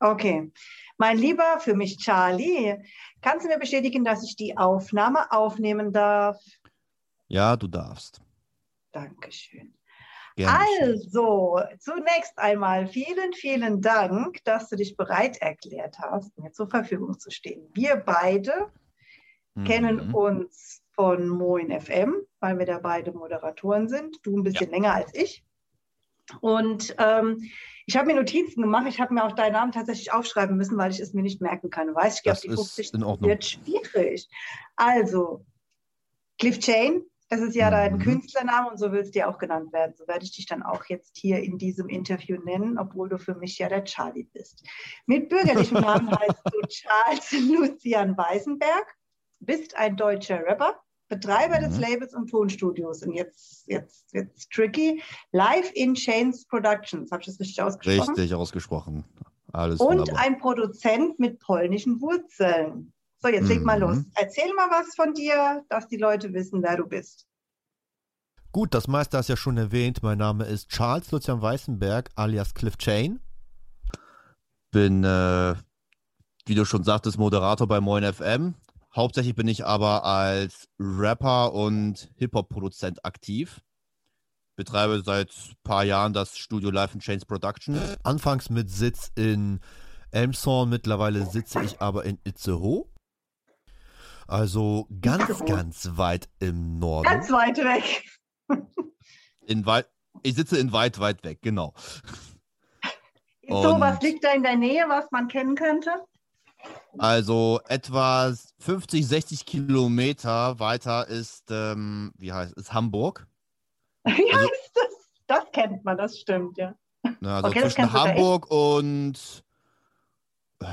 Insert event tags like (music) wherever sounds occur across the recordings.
Okay. Mein Lieber, für mich Charlie, kannst du mir bestätigen, dass ich die Aufnahme aufnehmen darf? Ja, du darfst. Dankeschön. Gerne. Also, zunächst einmal vielen, vielen Dank, dass du dich bereit erklärt hast, mir zur Verfügung zu stehen. Wir beide Mhm. kennen uns von Moin FM, weil wir da beide Moderatoren sind. Du ein bisschen länger als ich. Und ähm, ich habe mir Notizen gemacht. Ich habe mir auch deinen Namen tatsächlich aufschreiben müssen, weil ich es mir nicht merken kann. Du weißt, ich gehe auf Das die ist 50. in Ordnung. Wird schwierig. Also, Cliff Chain, das ist ja dein Mhm. Künstlername und so willst du ja auch genannt werden. So werde ich dich dann auch jetzt hier in diesem Interview nennen, obwohl du für mich ja der Charlie bist. Mit bürgerlichem Namen (laughs) heißt du Charles Lucian Weisenberg, bist ein deutscher Rapper, Betreiber des Mhm. Labels und Tonstudios. Und jetzt, jetzt, jetzt tricky. Live in Chains Productions. Habe ich das richtig ausgesprochen? Richtig ausgesprochen. Alles Und wunderbar. ein Produzent mit polnischen Wurzeln. So, jetzt leg mal Mhm. los. Erzähl mal was von dir, dass die Leute wissen, wer du bist. Gut, das meiste hast du ja schon erwähnt. Mein Name ist Charles Lucian Weißenberg, alias Cliff Chain. Bin, äh, wie du schon sagtest, Moderator bei Moin FM. Hauptsächlich bin ich aber als Rapper und Hip-Hop-Produzent aktiv. Betreibe seit ein paar Jahren das Studio Live in Chains Production. Anfangs mit Sitz in Elmshorn, mittlerweile sitze ich aber in Itzehoe. Also ganz, Itzehoe. ganz weit im Norden. Ganz weit weg. In weit, ich sitze in weit, weit weg, genau. So, Und- was liegt da in der Nähe, was man kennen könnte? Also etwa 50, 60 Kilometer weiter ist, ähm, wie heißt es, Hamburg. (laughs) Wie Also- das? Das kennt man, das stimmt, ja. Ne, also Okay, zwischen Hamburg und äh,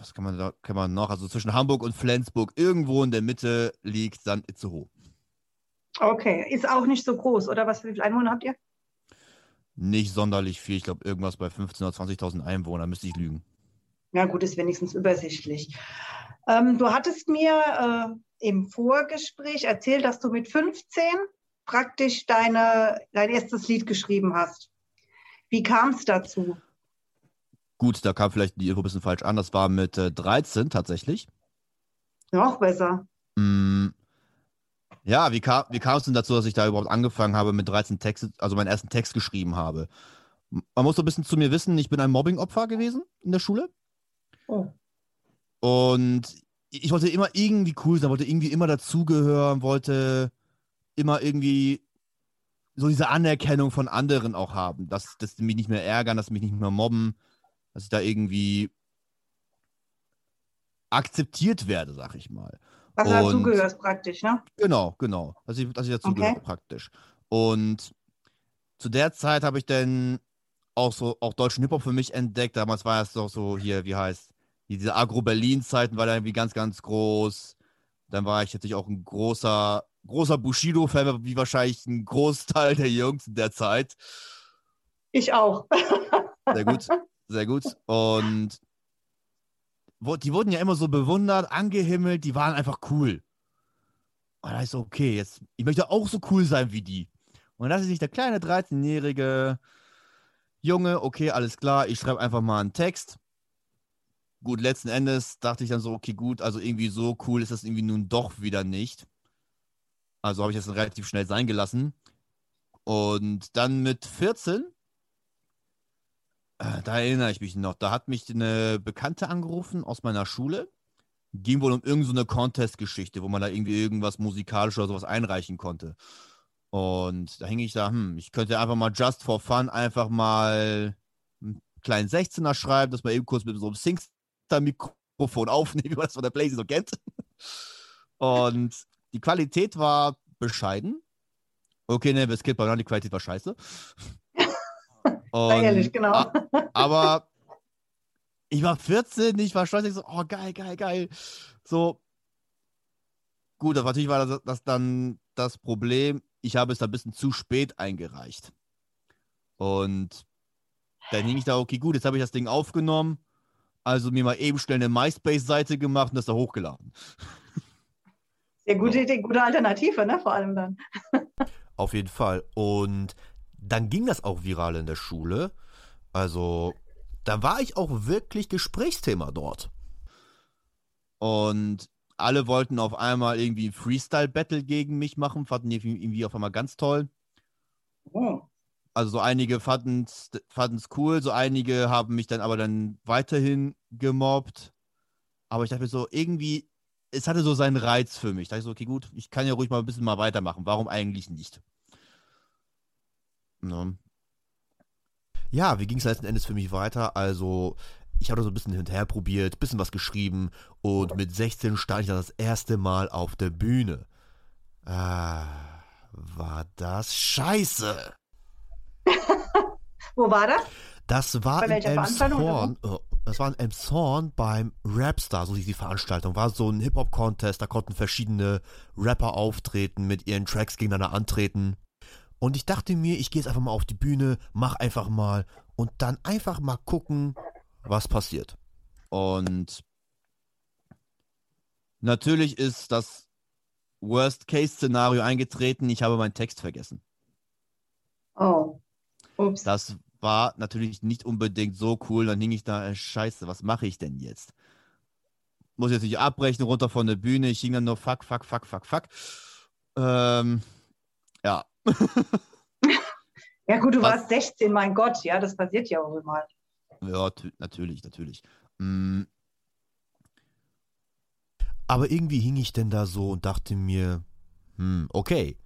was kann man da kann man noch? Also zwischen Hamburg und Flensburg, irgendwo in der Mitte liegt dann Itzehoe. Okay, ist auch nicht so groß, oder? Was, wie viele Einwohner habt ihr? Nicht sonderlich viel, ich glaube irgendwas bei 15.000 oder 20.000 Einwohnern, müsste ich lügen. Ja, gut, ist wenigstens übersichtlich. Ähm, du hattest mir äh, im Vorgespräch erzählt, dass du mit 15 praktisch deine, dein erstes Lied geschrieben hast. Wie kam es dazu? Gut, da kam vielleicht die Info ein bisschen falsch an. Das war mit äh, 13 tatsächlich. Noch besser. Mm, Ja, wie kam, wie kam es denn dazu, dass ich da überhaupt angefangen habe, mit 13 Texte, also meinen ersten Text geschrieben habe? Man muss so ein bisschen zu mir wissen, ich bin ein Mobbing-Opfer gewesen in der Schule. Oh. Und ich wollte immer irgendwie cool sein, wollte irgendwie immer dazugehören, wollte immer irgendwie so diese Anerkennung von anderen auch haben, dass, dass sie mich nicht mehr ärgern, dass sie mich nicht mehr mobben, dass ich da irgendwie akzeptiert werde, sag ich mal. Was Und- dazugehörst praktisch, ne? Genau, genau. Dass ich, dass ich dazu Okay. praktisch. Und zu der Zeit habe ich dann auch so auch deutschen Hip-Hop für mich entdeckt. Damals war es doch so hier, wie heißt, diese Agro-Berlin-Zeiten war da irgendwie ganz, ganz groß. Dann war ich natürlich auch ein großer, großer Bushido-Fan, wie wahrscheinlich ein Großteil der Jungs in der Zeit. Ich auch. Sehr gut, sehr gut. Und die wurden ja immer so bewundert, angehimmelt, die waren einfach cool. Und da ist so, okay, jetzt, ich möchte auch so cool sein wie die. Und dann dachte sich der kleine 13-jährige Junge, okay, alles klar, ich schreibe einfach mal einen Text. Gut, letzten Endes dachte ich dann so, okay, gut, also irgendwie so cool ist das irgendwie nun doch wieder nicht. Also habe ich das dann relativ schnell sein gelassen. Und dann mit 14 äh, Da erinnere ich mich noch. Da hat mich eine Bekannte angerufen aus meiner Schule. Ging wohl um irgendeine so Contest-Geschichte, wo man da irgendwie irgendwas musikalisch oder sowas einreichen konnte. Und da hing ich da, hm, ich könnte einfach mal just for fun einfach mal einen kleinen 16er schreiben, dass man eben kurz mit so einem Singstar-Mikrofon aufnehmen, (laughs) wie man das von der Playsee so kennt. Und die Qualität war bescheiden. Okay, ne, es geht bei die Qualität war scheiße. (laughs) Ehrlich, genau. aber ich war 14, ich war stolz, ich so, oh geil, geil, geil. So, gut, natürlich war das, das dann das Problem, ich habe es da ein bisschen zu spät eingereicht. Und dann hing ich da, okay, gut, jetzt habe ich das Ding aufgenommen, also mir mal eben schnell eine MySpace-Seite gemacht und das da hochgeladen. (laughs) Sehr gute Idee, gute Alternative, ne? Vor allem dann. (laughs) Auf jeden Fall. Und dann ging das auch viral in der Schule. Also da war ich auch wirklich Gesprächsthema dort. Und alle wollten auf einmal irgendwie ein Freestyle-Battle gegen mich machen, fanden die irgendwie auf einmal ganz toll. Oh. Also so einige fanden es cool, so einige haben mich dann aber dann weiterhin gemobbt. Aber ich dachte mir so, irgendwie, es hatte so seinen Reiz für mich. Da dachte ich so, okay, gut, ich kann ja ruhig mal ein bisschen mal weitermachen. Warum eigentlich nicht? Ja, ja wie ging es letzten Endes für mich weiter? Also, ich habe so ein bisschen hinterher probiert, bisschen was geschrieben und mit 16 stand ich dann das erste Mal auf der Bühne. Ah, war das scheiße. (laughs) Wo war das? Das war in Elmshorn. Oh, das war in Elmshorn beim Rapstar, so hieß die Veranstaltung. War so ein Hip-Hop-Contest, da konnten verschiedene Rapper auftreten, mit ihren Tracks gegeneinander antreten. Und ich dachte mir, ich gehe jetzt einfach mal auf die Bühne, mach einfach mal und dann einfach mal gucken, was passiert. Und natürlich ist das Worst-Case-Szenario eingetreten. Ich habe meinen Text vergessen. Oh. Ups. Das war natürlich nicht unbedingt so cool. Dann hing ich da, äh, scheiße, was mache ich denn jetzt? Muss jetzt nicht abbrechen, runter von der Bühne. Ich hing dann nur fuck, fuck, fuck, fuck, fuck. Ähm, ja. (laughs) ja gut, du was? warst 16, mein Gott, ja, das passiert ja auch immer. Ja, natürlich, natürlich. Mm. Aber irgendwie hing ich denn da so und dachte mir, hm, okay,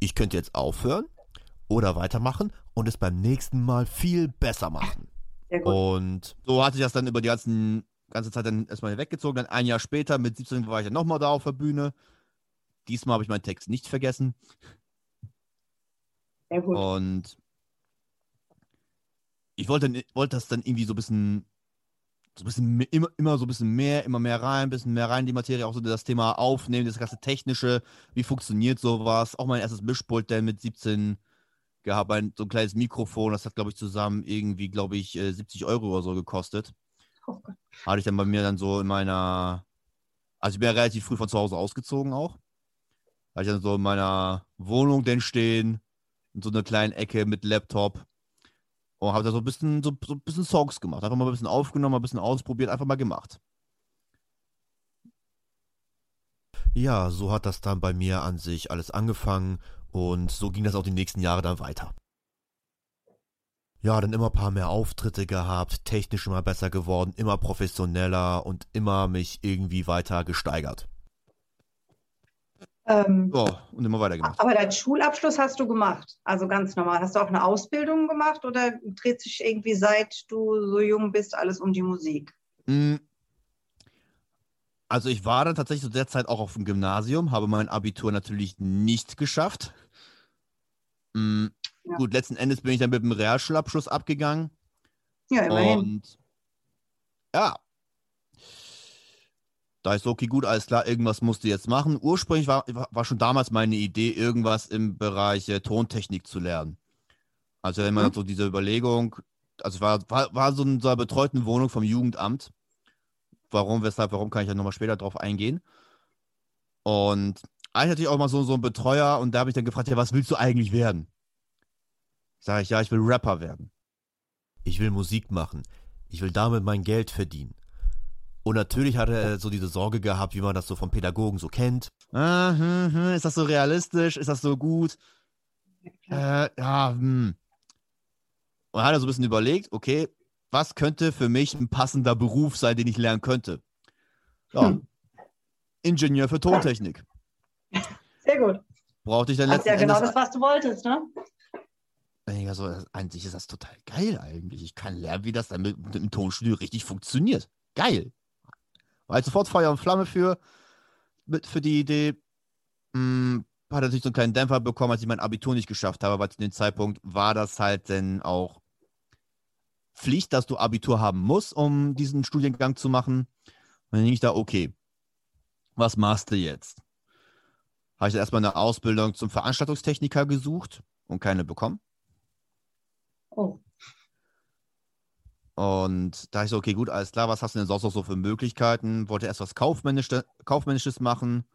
ich könnte jetzt aufhören oder weitermachen und es beim nächsten Mal viel besser machen. Und so hatte ich das dann über die ganzen, ganze Zeit dann erstmal weggezogen. Dann ein Jahr später, mit 17 war ich dann nochmal da auf der Bühne. Diesmal habe ich meinen Text nicht vergessen. Und ich wollte, wollte das dann irgendwie so ein bisschen, so ein bisschen immer, immer so ein bisschen mehr, immer mehr rein, ein bisschen mehr rein in die Materie, auch so das Thema aufnehmen, das ganze Technische, wie funktioniert sowas. Auch mein erstes Mischpult dann mit 17 gehabt, ein, so ein kleines Mikrofon, das hat, glaube ich, zusammen irgendwie, glaube ich, 70 äh, Euro oder so gekostet. Oh Hatte ich dann bei mir dann so in meiner, also ich bin ja relativ früh von zu Hause ausgezogen auch. Hatte ich dann so in meiner Wohnung denn stehen, in so einer kleinen Ecke mit Laptop. Und habe da so ein bisschen, so, so ein bisschen Songs gemacht. Einfach mal ein bisschen aufgenommen, mal ein bisschen ausprobiert, einfach mal gemacht. Ja, so hat das dann bei mir an sich alles angefangen und so ging das auch die nächsten Jahre dann weiter. Ja, dann immer ein paar mehr Auftritte gehabt, technisch immer besser geworden, immer professioneller und immer mich irgendwie weiter gesteigert. Ähm, oh, und immer weiter gemacht. Aber deinen Schulabschluss hast du gemacht, also ganz normal. Hast du auch eine Ausbildung gemacht oder dreht sich irgendwie seit du so jung bist alles um die Musik? Mm. Also ich war dann tatsächlich zu der Zeit auch auf dem Gymnasium, habe mein Abitur natürlich nicht geschafft. Mm, ja. Gut, letzten Endes bin ich dann mit dem Realschulabschluss abgegangen. Ja, immerhin. Und ja. Da ist so, okay, gut, alles klar, irgendwas musst du jetzt machen. Ursprünglich war, war schon damals meine Idee, irgendwas im Bereich äh, Tontechnik zu lernen. Also immer mhm. so diese Überlegung, also war, war, war so in so einer betreuten Wohnung vom Jugendamt. Warum, weshalb, warum kann ich ja nochmal später drauf eingehen. Und eigentlich hatte ich auch mal so, so einen Betreuer und da habe ich dann gefragt, ja, was willst du eigentlich werden? Sag ich, ja, ich will Rapper werden. Ich will Musik machen. Ich will damit mein Geld verdienen. Und natürlich hat er so diese Sorge gehabt, wie man das so von Pädagogen so kennt. Ah, hm, hm, ist das so realistisch? Ist das so gut? Äh, ja, hm. Und hat er so ein bisschen überlegt, okay, was könnte für mich ein passender Beruf sein, den ich lernen könnte? Ja. Hm. Ingenieur für Tontechnik. Sehr gut. Brauchte ich dann letzten ja genau das, was du wolltest, ne? Also, an sich ist das total geil eigentlich. Ich kann lernen, wie das dann mit, mit dem Tonstudio richtig funktioniert. Geil. War halt sofort Feuer und Flamme für, mit, für die Idee. Hm, hat natürlich so einen kleinen Dämpfer bekommen, als ich mein Abitur nicht geschafft habe, weil zu dem Zeitpunkt war das halt dann auch Pflicht, dass du Abitur haben musst, um diesen Studiengang zu machen. Und dann denke ich da, okay, was machst du jetzt? habe ich erstmal eine Ausbildung zum Veranstaltungstechniker gesucht und keine bekommen. Oh. Und da ich so, okay, gut, alles klar, was hast du denn sonst noch so für Möglichkeiten? Wollte erst was Kaufmännisches, Kaufmännisches machen.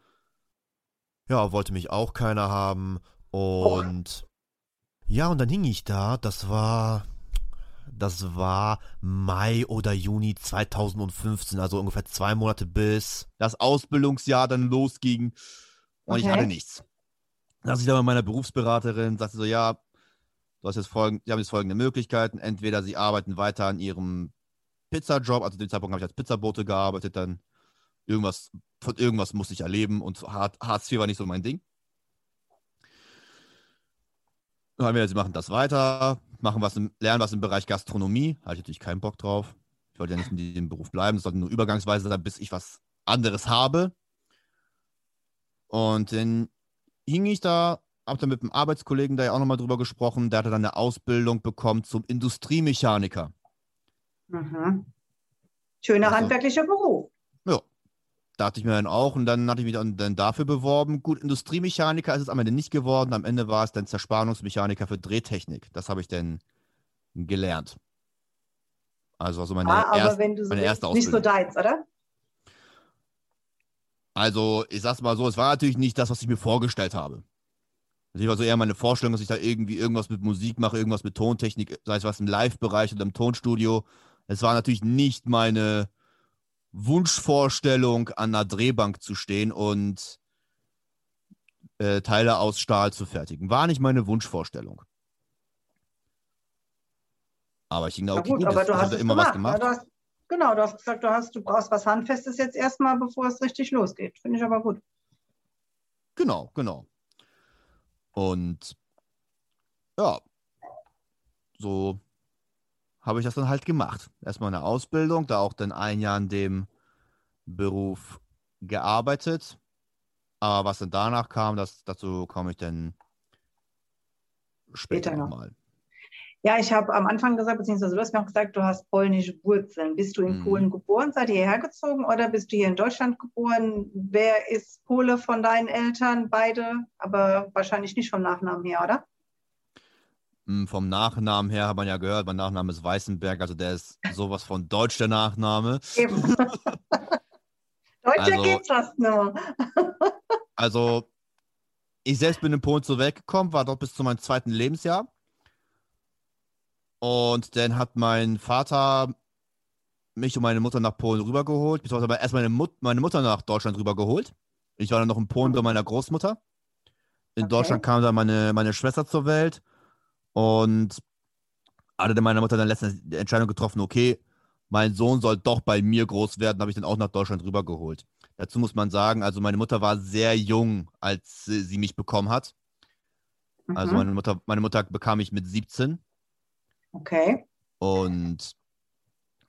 Ja, wollte mich auch keiner haben. Und oh. ja, und dann hing ich da, das war, das war Mai oder Juni 2015, also ungefähr zwei Monate bis das Ausbildungsjahr dann losging und okay. ich hatte nichts. Da saß ich dann mit meiner Berufsberaterin, sagte so, ja, du hast jetzt folgende, Sie haben jetzt folgende Möglichkeiten. Entweder Sie arbeiten weiter an Ihrem Pizzajob, also zu dem Zeitpunkt habe ich als Pizzabote gearbeitet, dann irgendwas, von irgendwas musste ich erleben und Hartz IV war nicht so mein Ding. Dann haben wir jetzt, machen das weiter, machen was im, lernen was im Bereich Gastronomie. Hatte ich natürlich keinen Bock drauf. Ich wollte ja nicht in diesem Beruf bleiben, es sollte nur übergangsweise sein, bis ich was anderes habe. Und dann hing ich da, hab dann mit einem Arbeitskollegen da ja auch nochmal drüber gesprochen, der hatte dann eine Ausbildung bekommen zum Industriemechaniker. Mhm. Schöner also, handwerklicher Beruf. Ja, dachte ich mir dann auch und dann hatte ich mich dann, dann dafür beworben. Gut, Industriemechaniker ist es am Ende nicht geworden. Am Ende war es dann Zerspannungsmechaniker für Drehtechnik. Das habe ich dann gelernt. Also, also meine, ah, erst, meine so erste Ausbildung. Nicht so deins, oder? Also, ich sag's mal so, es war natürlich nicht das, was ich mir vorgestellt habe. Das war so eher meine Vorstellung, dass ich da irgendwie irgendwas mit Musik mache, irgendwas mit Tontechnik, sei es was im Live-Bereich oder im Tonstudio. Es war natürlich nicht meine Wunschvorstellung, an einer Drehbank zu stehen und äh, Teile aus Stahl zu fertigen. War nicht meine Wunschvorstellung. Aber ich ging da okay, gut, gut. Aber du hast immer gemacht. was gemacht. Ja, hast, genau, du hast gesagt, du, hast, du brauchst was Handfestes jetzt erstmal, bevor es richtig losgeht. Finde ich aber gut. Genau, genau. Und ja, so habe ich das dann halt gemacht. Erstmal eine Ausbildung, da auch dann ein Jahr in dem Beruf gearbeitet. Aber was dann danach kam, das, dazu komme ich dann später, später nochmal. Ja, ich habe am Anfang gesagt, beziehungsweise du hast mir auch gesagt, du hast polnische Wurzeln. Bist du in mhm. Polen geboren? Seid ihr hierher gezogen oder bist du hier in Deutschland geboren? Wer ist Pole von deinen Eltern? Beide, aber wahrscheinlich nicht vom Nachnamen her, oder? Hm, vom Nachnamen her hat man ja gehört, mein Nachname ist Weißenberg, also der ist sowas von deutsch, der Nachname. Eben. (laughs) Deutscher also, geht's fast nur. also, ich selbst bin in Polen zur Welt gekommen, war dort bis zu meinem zweiten Lebensjahr. Und dann hat mein Vater mich und meine Mutter nach Polen rübergeholt, beziehungsweise erst meine, Mut meine Mutter nach Deutschland rübergeholt. Ich war dann noch in Polen bei meiner Großmutter. In okay. Deutschland kam dann meine, meine Schwester zur Welt. Und hatte dann meine Mutter dann letztens die Entscheidung getroffen, okay, mein Sohn soll doch bei mir groß werden, habe ich dann auch nach Deutschland rübergeholt. Dazu muss man sagen, also meine Mutter war sehr jung, als sie mich bekommen hat. Also mhm. Also meine Mutter, meine Mutter bekam ich mit 17. Okay. Und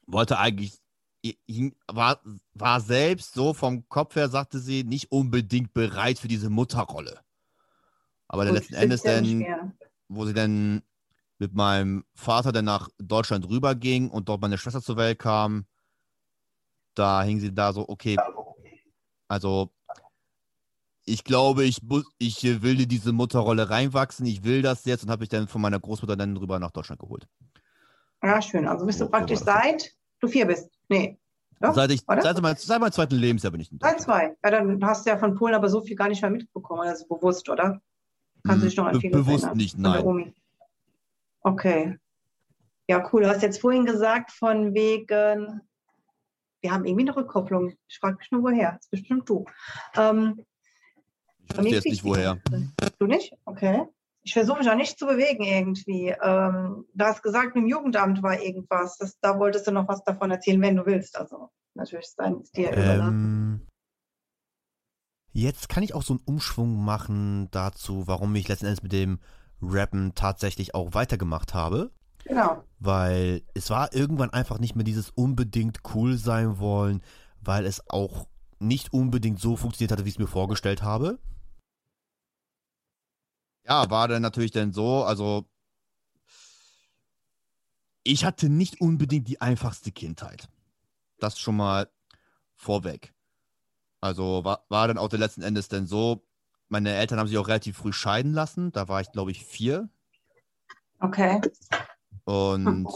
wollte eigentlich, war, war selbst so vom Kopf her, sagte sie, nicht unbedingt bereit für diese Mutterrolle. Aber Gut, letzten Endes dann wo sie dann mit meinem Vater dann nach Deutschland rüberging und dort meine Schwester zur Welt kam, da hing sie da so, okay, also ich glaube, ich, ich will in diese Mutterrolle reinwachsen, ich will das jetzt und habe mich dann von meiner Großmutter dann rüber nach Deutschland geholt. Ja, schön. Also bist du praktisch seit du vier bist? Nee. Doch? Seit, ich, seit, mein, seit meinem zweiten Lebensjahr bin ich in Deutschland. Seit zwei. Ja, dann hast du ja von Polen aber so viel gar nicht mehr mitbekommen, also bewusst, oder? Kannst du dich noch an Be Bewusst erinnern? nicht, nein. Okay. Ja, cool. Du hast jetzt vorhin gesagt, von wegen, wir haben irgendwie eine Rückkopplung. Ich frage mich nur, woher. Das ist bestimmt du. Ähm, ich weiß jetzt nicht, woher. Du nicht? Okay. Ich versuche mich auch nicht zu bewegen irgendwie. Ähm, du hast gesagt, im Jugendamt war irgendwas. Das, da wolltest du noch was davon erzählen, wenn du willst. Also natürlich ist dein dir ähm, Jetzt kann ich auch so einen Umschwung machen dazu, warum ich letzten Endes mit dem Rappen tatsächlich auch weitergemacht habe. Genau. Weil es war irgendwann einfach nicht mehr dieses unbedingt cool sein wollen, weil es auch nicht unbedingt so funktioniert hatte, wie ich es mir vorgestellt habe. Ja, war dann natürlich dann so, also ich hatte nicht unbedingt die einfachste Kindheit. Das schon mal vorweg. Also war, war dann auch der letzten Endes dann so, meine Eltern haben sich auch relativ früh scheiden lassen. Da war ich, glaube ich, vier. Okay. Und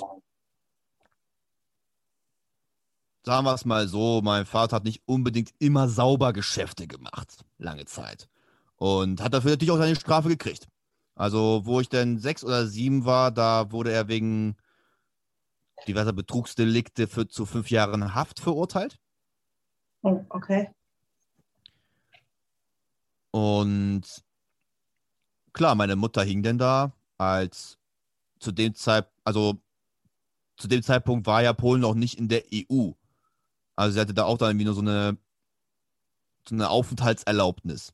sagen wir es mal so, mein Vater hat nicht unbedingt immer sauber Geschäfte gemacht, lange Zeit. Und hat dafür natürlich auch seine Strafe gekriegt. Also, wo ich dann sechs oder sieben war, da wurde er wegen diverser Betrugsdelikte für, zu fünf Jahren Haft verurteilt. Oh, okay. Und klar, meine Mutter hing denn da, als zu dem Zeit, also zu dem Zeitpunkt war ja Polen noch nicht in der EU. Also sie hatte da auch dann irgendwie nur so eine, so eine Aufenthaltserlaubnis.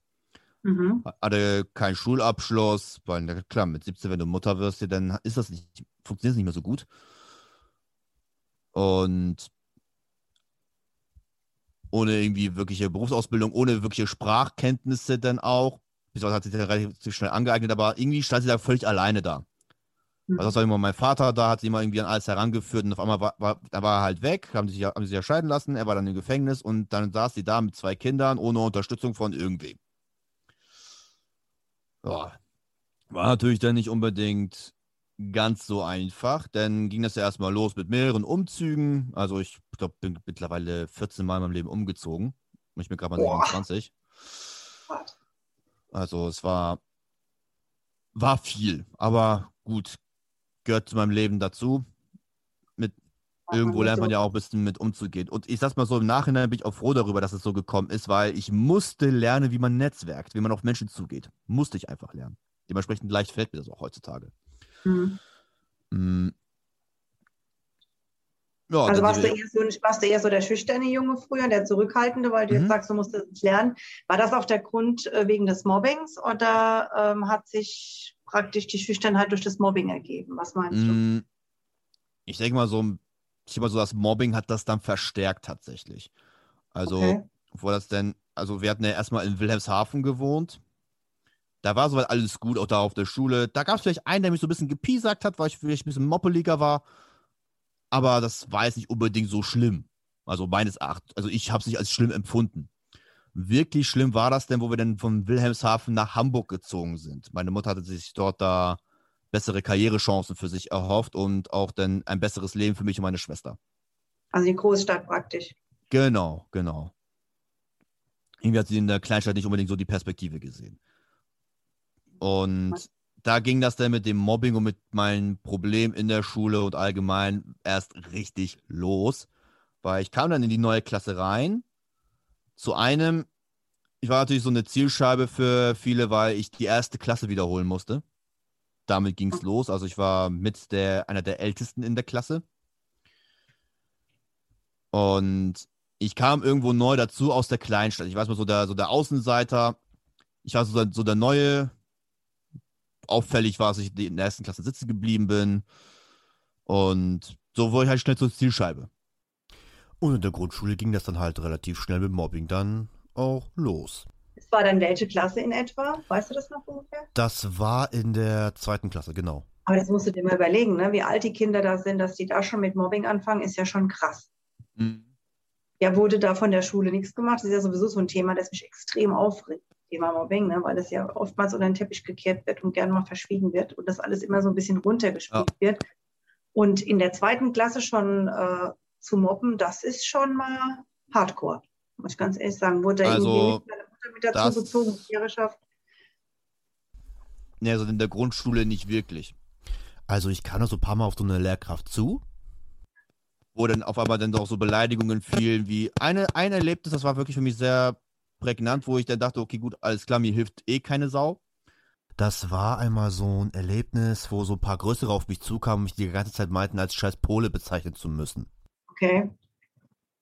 Mhm. Hatte keinen Schulabschluss, weil klar, mit 17, wenn du Mutter wirst, dann ist das nicht, funktioniert das nicht mehr so gut. Und ohne irgendwie wirkliche Berufsausbildung, ohne wirkliche Sprachkenntnisse dann auch. Bis hat sich dann relativ schnell angeeignet, aber irgendwie stand sie da völlig alleine da. Mhm. Also immer mein Vater da, hat sie immer irgendwie an alles herangeführt und auf einmal war, war, da war er halt weg, haben sich, haben sich ja scheiden lassen, er war dann im Gefängnis und dann saß sie da mit zwei Kindern ohne Unterstützung von irgendwem. Ja. War natürlich dann nicht unbedingt ganz so einfach. Dann ging das ja erstmal los mit mehreren Umzügen. Also ich glaube, bin mittlerweile 14 Mal in meinem Leben umgezogen. Ich bin gerade mal Boah. 27. Also es war, war viel, aber gut, gehört zu meinem Leben dazu. Mit irgendwo lernt man ja auch ein bisschen mit umzugehen. Und ich sag's mal so, im Nachhinein bin ich auch froh darüber, dass es so gekommen ist, weil ich musste lernen, wie man netzwerkt, wie man auf Menschen zugeht. Musste ich einfach lernen. Dementsprechend leicht fällt mir das auch heutzutage. Mhm. Mhm. Ja, also warst du, eher so, warst du eher so der schüchterne Junge früher, der Zurückhaltende, weil du mhm. jetzt sagst, du musstest es lernen. War das auch der Grund äh, wegen des Mobbings oder ähm, hat sich praktisch die Schüchternheit durch das Mobbing ergeben? Was meinst du? Mm, ich denke mal so, ich mal so, das Mobbing hat das dann verstärkt tatsächlich. Also, okay. wo das denn, also wir hatten ja erstmal in Wilhelmshaven gewohnt da war soweit alles gut, auch da auf der Schule. Da gab es vielleicht einen, der mich so ein bisschen gepiesackt hat, weil ich vielleicht ein bisschen moppeliger war. Aber das war jetzt nicht unbedingt so schlimm. Also meines Erachtens, also ich habe es nicht als schlimm empfunden. Wirklich schlimm war das denn, wo wir dann von Wilhelmshaven nach Hamburg gezogen sind. Meine Mutter hatte sich dort da bessere Karrierechancen für sich erhofft und auch dann ein besseres Leben für mich und meine Schwester. Also die Großstadt praktisch. Genau, genau. Irgendwie hat sie in der Kleinstadt nicht unbedingt so die Perspektive gesehen. Und da ging das dann mit dem Mobbing und mit meinen Problemen in der Schule und allgemein erst richtig los. Weil ich kam dann in die neue Klasse rein. Zu einem, ich war natürlich so eine Zielscheibe für viele, weil ich die erste Klasse wiederholen musste. Damit ging es los. Also ich war mit der, einer der Ältesten in der Klasse. Und ich kam irgendwo neu dazu aus der Kleinstadt. Ich weiß mal, so der, so der Außenseiter. Ich war so, so der neue auffällig war, dass ich in der ersten Klasse sitzen geblieben bin. Und so wurde ich halt schnell zur Zielscheibe. Und in der Grundschule ging das dann halt relativ schnell mit Mobbing dann auch los. Es war dann welche Klasse in etwa? Weißt du das noch ungefähr? Das war in der zweiten Klasse, genau. Aber das musst du dir mal überlegen, ne? wie alt die Kinder da sind, dass die da schon mit Mobbing anfangen, ist ja schon krass. Mhm. Ja, wurde da von der Schule nichts gemacht. Das ist ja sowieso so ein Thema, das mich extrem aufregt. Thema Mobbing, ne, weil das ja oftmals unter den Teppich gekehrt wird und gerne mal verschwiegen wird und das alles immer so ein bisschen runtergespielt ja. wird. Und in der zweiten Klasse schon äh, zu mobben, das ist schon mal Hardcore, muss ich ganz ehrlich sagen. Wurde also, irgendwie meine Mutter mit dazu gezogen, Lehrerschaft. Ne, also in der Grundschule nicht wirklich. Also ich kam da so ein paar Mal auf so eine Lehrkraft zu, wo dann auf einmal dann doch so Beleidigungen fielen, wie eine, ein Erlebnis, das war wirklich für mich sehr prägnant, wo ich dann dachte, okay, gut, alles klar, mir hilft eh keine Sau. Das war einmal so ein Erlebnis, wo so ein paar Größere auf mich zukamen und mich die ganze Zeit meinten, als scheiß Pole bezeichnen zu müssen. Okay.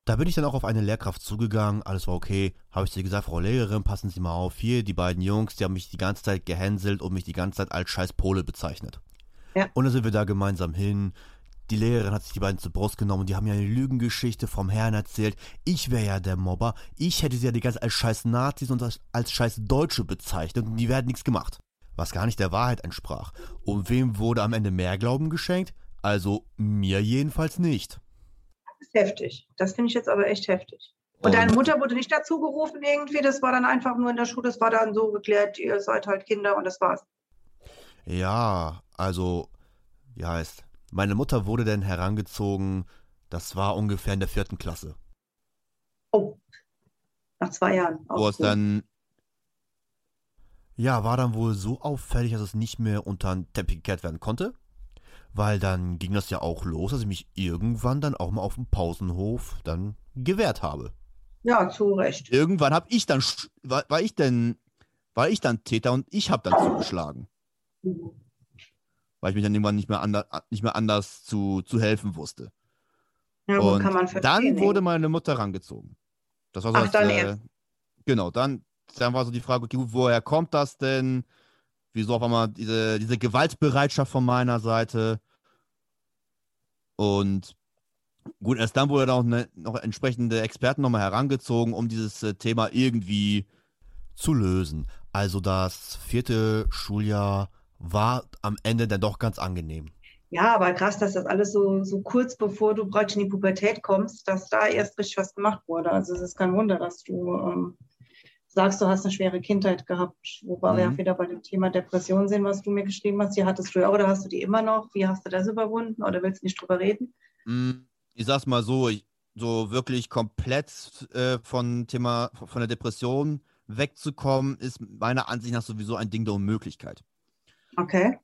Da bin ich dann auch auf eine Lehrkraft zugegangen, alles war okay. Habe ich sie gesagt, Frau Lehrerin, passen Sie mal auf, hier, die beiden Jungs, die haben mich die ganze Zeit gehänselt und mich die ganze Zeit als scheiß Pole bezeichnet. Ja. Und dann sind wir da gemeinsam hin. Die Lehrerin hat sich die beiden zur Brust genommen und die haben ja eine Lügengeschichte vom Herrn erzählt. Ich wäre ja der Mobber. Ich hätte sie ja die ganze als scheiß Nazis und als, als scheiß Deutsche bezeichnet und die werden nichts gemacht. Was gar nicht der Wahrheit entsprach. Und wem wurde am Ende mehr Glauben geschenkt? Also mir jedenfalls nicht. Das ist heftig. Das finde ich jetzt aber echt heftig. Und, und deine Mutter wurde nicht dazu gerufen irgendwie? Das war dann einfach nur in der Schule, das war dann so geklärt, ihr seid halt Kinder und das war's. Ja, also, wie heißt, meine Mutter wurde dann herangezogen, das war ungefähr in der vierten Klasse. Oh, nach zwei Jahren. Wo es dann, ja, war dann wohl so auffällig, dass es nicht mehr unter den Teppich gekehrt werden konnte. Weil dann ging das ja auch los, dass ich mich irgendwann dann auch mal auf dem Pausenhof dann gewehrt habe. Ja, zu Recht. Irgendwann habe ich dann, war, war ich denn, war ich dann Täter und ich habe dann zugeschlagen. Weil ich mich dann irgendwann nicht mehr, ander, nicht mehr anders zu, zu helfen wusste. Ja, und dann wurde meine Mutter rangezogen. Das war so Ach, das, dann äh, Genau, dann, dann war so die Frage, okay, woher kommt das denn? Wieso auf einmal diese, diese Gewaltbereitschaft von meiner Seite? Und gut, erst dann wurde dann auch ne, noch entsprechende Experten nochmal herangezogen, um dieses äh, Thema irgendwie zu lösen. Also das vierte Schuljahr war am Ende dann doch ganz angenehm. Ja, aber krass, dass das alles so, so kurz bevor du praktisch in die Pubertät kommst, dass da erst richtig was gemacht wurde. Also es ist kein Wunder, dass du ähm, sagst, du hast eine schwere Kindheit gehabt, wobei mhm. wir auch wieder bei dem Thema Depression sehen, was du mir geschrieben hast. Die hattest du ja oder hast du die immer noch? Wie hast du das überwunden oder willst du nicht drüber reden? Mm, ich sag's mal so, ich, so wirklich komplett äh, von Thema von der Depression wegzukommen, ist meiner Ansicht nach sowieso ein Ding der Unmöglichkeit. Okay.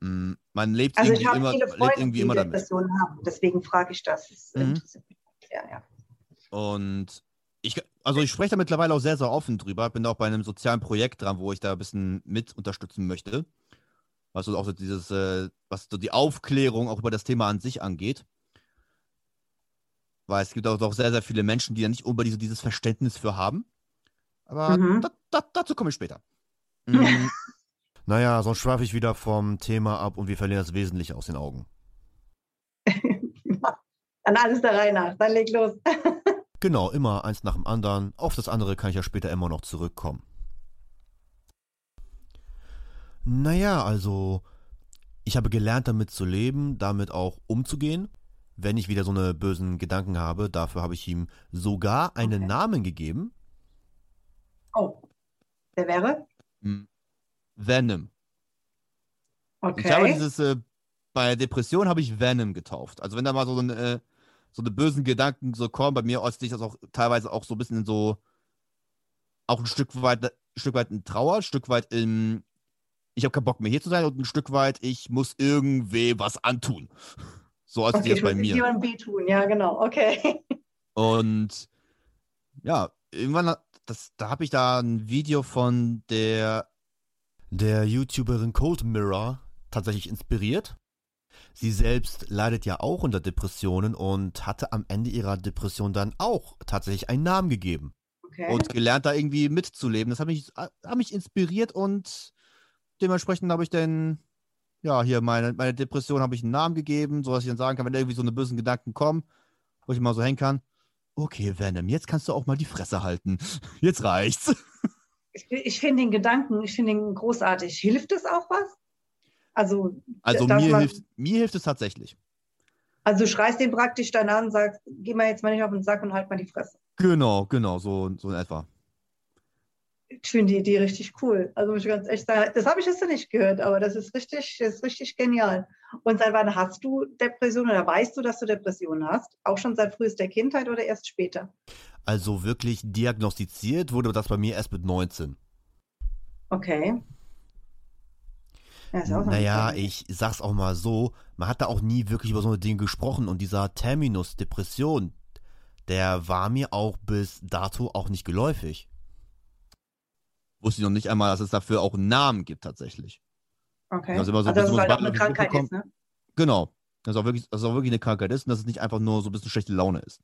Mm, man lebt also irgendwie, immer, Freunde, lebt irgendwie immer damit. Depressionen haben, deswegen frage ich das. das mhm. ja, ja. Und ich, also ich spreche da mittlerweile auch sehr, sehr offen drüber. Bin da auch bei einem sozialen Projekt dran, wo ich da ein bisschen mit unterstützen möchte. Was so auch so dieses, äh, was so die Aufklärung auch über das Thema an sich angeht. Weil es gibt auch, auch sehr, sehr viele Menschen, die ja nicht unbedingt so dieses Verständnis für haben. Aber mhm. da, da, dazu komme ich später. (laughs) Mhm. naja, sonst schweife ich wieder vom Thema ab und wir verlieren das Wesentliche aus den Augen. (laughs) Dann alles der Reihe nach. Dann leg los. (laughs) Genau, immer eins nach dem anderen. Auf das andere kann ich ja später immer noch zurückkommen. Naja, also ich habe gelernt, damit zu leben, damit auch umzugehen. Wenn ich wieder so eine bösen Gedanken habe, dafür habe ich ihm sogar einen okay. Namen gegeben. Oh, der wäre? Hm. Venom. Okay. Ich habe dieses, äh, bei Depression habe ich Venom getauft. Also wenn da mal so ein, äh, so eine bösen Gedanken so kommen. Bei mir äußert sich das auch teilweise auch so ein bisschen in so, auch ein Stück weit, ein Stück weit in Trauer, ein Stück weit in, ich habe keinen Bock mehr hier zu sein und ein Stück weit, ich muss irgendwie was antun. So als okay, das bei mir. Jemandem wehtun, ja, genau, okay. (laughs) Und ja, irgendwann, das, da habe ich da ein Video von der, der YouTuberin Cold Mirror tatsächlich inspiriert. Sie selbst leidet ja auch unter Depressionen und hatte am Ende ihrer Depression dann auch tatsächlich einen Namen gegeben. Okay. Und gelernt, da irgendwie mitzuleben. Das hat mich, hat mich inspiriert und dementsprechend habe ich dann, ja, hier meine, meine Depression habe ich einen Namen gegeben, sodass ich dann sagen kann, wenn irgendwie so eine bösen Gedanken kommen, wo ich mal so hängen kann, okay, Venom, jetzt kannst du auch mal die Fresse halten. Jetzt reicht's. Ich, ich finde den Gedanken, ich finde ihn großartig. Hilft es auch was? Also, also mir, man, hilft, mir hilft es tatsächlich. Also du schreist den praktisch dann an und sagst, geh mal jetzt mal nicht auf den Sack und halt mal die Fresse. Genau, genau, so, so in etwa. Ich finde die Idee richtig cool. Also muss ich ganz echt sagen, das habe ich jetzt noch nicht gehört, aber das ist richtig, das ist richtig genial. Und seit wann hast du Depressionen oder weißt du, dass du Depressionen hast? Auch schon seit frühester Kindheit oder erst später? Also wirklich diagnostiziert wurde das bei mir erst mit 19. Okay. Ja, naja, ich sag's auch mal so, man hat da auch nie wirklich über so eine Dinge gesprochen und dieser Terminus Depression, der war mir auch bis dato auch nicht geläufig. Wusste ich noch nicht einmal, dass es dafür auch einen Namen gibt tatsächlich. Okay. Also, immer so also dass es halt auch eine Krankheit ist, ne? Genau. Dass es auch wirklich, dass es auch wirklich eine Krankheit ist und dass es nicht einfach nur so ein bisschen schlechte Laune ist.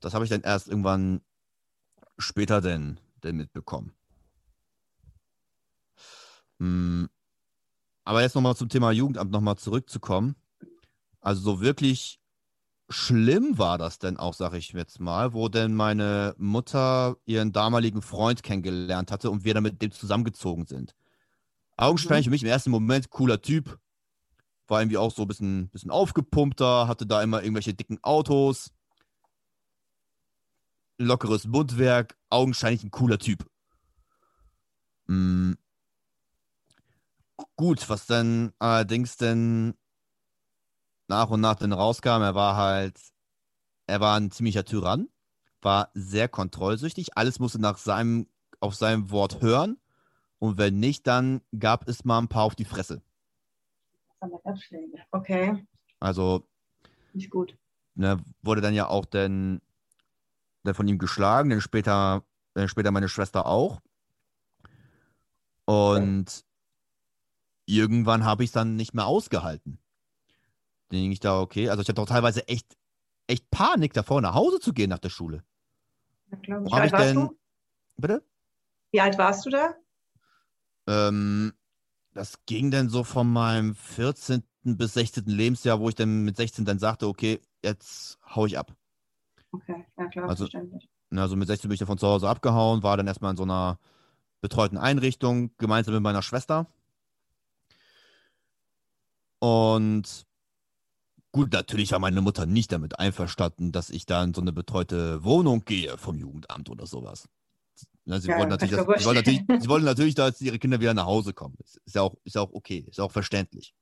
Das habe ich dann erst irgendwann später denn, denn mitbekommen. Hm, aber jetzt nochmal zum Thema Jugendamt nochmal zurückzukommen. Also so wirklich schlimm war das denn auch, sag ich jetzt mal, wo denn meine Mutter ihren damaligen Freund kennengelernt hatte und wir dann mit dem zusammengezogen sind. Augenscheinlich mhm. für mich im ersten Moment cooler Typ. War irgendwie auch so ein bisschen, bisschen aufgepumpter, hatte da immer irgendwelche dicken Autos. Lockeres Mundwerk, augenscheinlich ein cooler Typ. Mm, Gut, was dann allerdings denn nach und nach dann rauskam, er war halt, er war ein ziemlicher Tyrann, war sehr kontrollsüchtig, alles musste nach seinem, auf seinem Wort hören und wenn nicht, dann gab es mal ein paar auf die Fresse. Okay. Also. Nicht gut. Ne, wurde dann ja auch dann, dann von ihm geschlagen, dann später, dann später meine Schwester auch. Und irgendwann habe ich es dann nicht mehr ausgehalten. Dann ging ich da, okay, also ich hatte auch teilweise echt, echt Panik davor, nach Hause zu gehen nach der Schule. Ja, klar. Wie alt warst denn, du? Bitte? Wie alt warst du da? Ähm, das ging dann so von meinem 14. bis 16. Lebensjahr, wo ich dann mit 16 dann sagte, okay, jetzt hau ich ab. Okay, ja klar, also, verständlich. Also mit 16 bin ich dann von zu Hause abgehauen, war dann erstmal in so einer betreuten Einrichtung, gemeinsam mit meiner Schwester. Und gut, natürlich war meine Mutter nicht damit einverstanden, dass ich da in so eine betreute Wohnung gehe vom Jugendamt oder sowas. Ja, sie, ja, wollten natürlich, dass, sie, wollten natürlich, sie wollten natürlich, dass ihre Kinder wieder nach Hause kommen. Ist ja auch, ist ja auch okay, ist ja auch verständlich.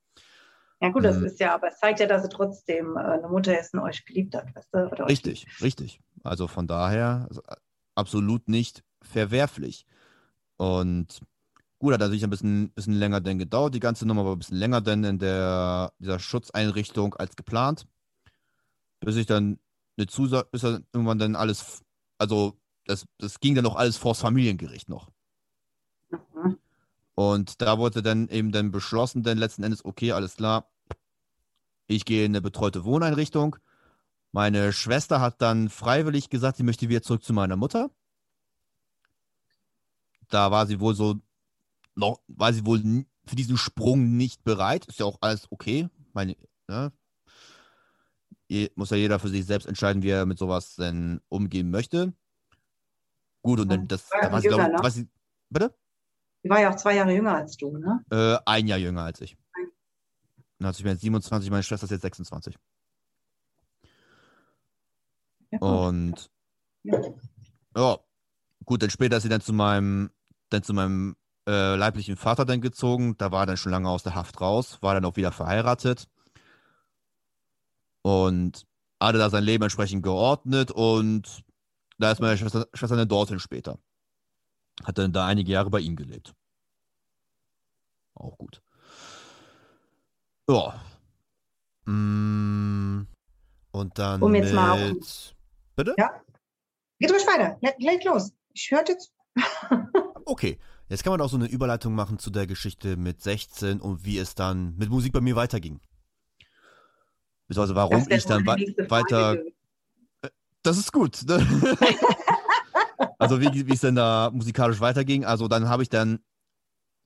Ja gut, das mhm. ist ja, aber es zeigt ja, dass sie trotzdem äh, eine Mutter ist und euch geliebt hat, weißt du? Oder richtig, richtig. Also von daher also absolut nicht verwerflich. Und gut, hat natürlich ein bisschen, bisschen länger denn gedauert, die ganze Nummer, aber ein bisschen länger denn in der, dieser Schutzeinrichtung als geplant. Bis ich dann eine Zusage, bis dann irgendwann dann alles, also das, das ging dann noch alles vors Familiengericht noch. Mhm. Und da wurde dann eben dann beschlossen, denn letzten Endes, okay, alles klar, ich gehe in eine betreute Wohneinrichtung. Meine Schwester hat dann freiwillig gesagt, sie möchte wieder zurück zu meiner Mutter. Da war sie wohl so, noch, war sie wohl für diesen Sprung nicht bereit. Ist ja auch alles okay. Meine, ne? Muss ja jeder für sich selbst entscheiden, wie er mit sowas denn umgehen möchte. Gut, und dann das, da war sie, glaube ich, ne? bitte? Die war ja auch zwei Jahre jünger als du, ne? Äh, ein Jahr jünger als ich. Dann hat sich mir 27, meine Schwester ist jetzt 26. Ja, und ja. ja. gut, dann später ist sie dann zu meinem, dann zu meinem äh, leiblichen Vater dann gezogen. Da war er dann schon lange aus der Haft raus, war dann auch wieder verheiratet. Und hatte da sein Leben entsprechend geordnet und da ist meine Schwester, Schwester dann dorthin später. Hat dann da einige Jahre bei ihm gelebt. Auch gut. Ja. Mm, und dann. Um jetzt mit... mal Bitte? Ja. Geht ruhig weiter. Leg los. Ich höre jetzt. okay. Jetzt kann man auch so eine Überleitung machen zu der Geschichte mit 16 und wie es dann mit Musik bei mir weiterging. Beziehungsweise warum ich dann weiter. Äh, das ist gut. (laughs) Also wie, wie es denn da musikalisch weiterging. Also dann habe ich dann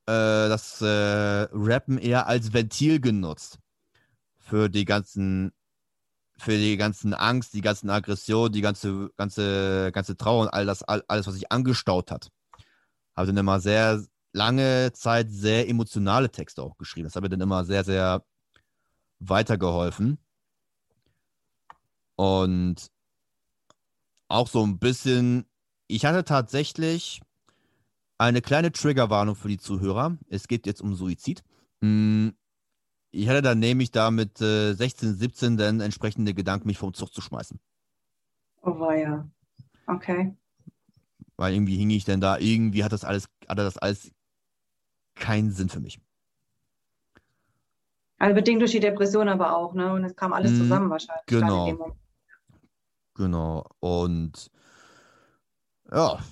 äh, das äh, Rappen eher als Ventil genutzt. Für die ganzen, für die ganzen Angst, die ganzen Aggressionen, die ganze, ganze, ganze Trauer und all das, all, alles, was sich angestaut hat. Habe dann immer sehr lange Zeit sehr emotionale Texte auch geschrieben. Das hat mir dann immer sehr, sehr weitergeholfen. Und auch so ein bisschen ich hatte tatsächlich eine kleine Triggerwarnung für die Zuhörer. Es geht jetzt um Suizid. Hm, ich hatte dann nämlich da mit 16, 17 dann entsprechende Gedanken, mich vom Zug zu schmeißen. Oh war ja. Okay. Weil irgendwie hing ich denn da, irgendwie hat das alles, hatte das alles keinen Sinn für mich. Also bedingt durch die Depression aber auch, ne? Und es kam alles hm, zusammen wahrscheinlich. Genau. Genau. Und ja,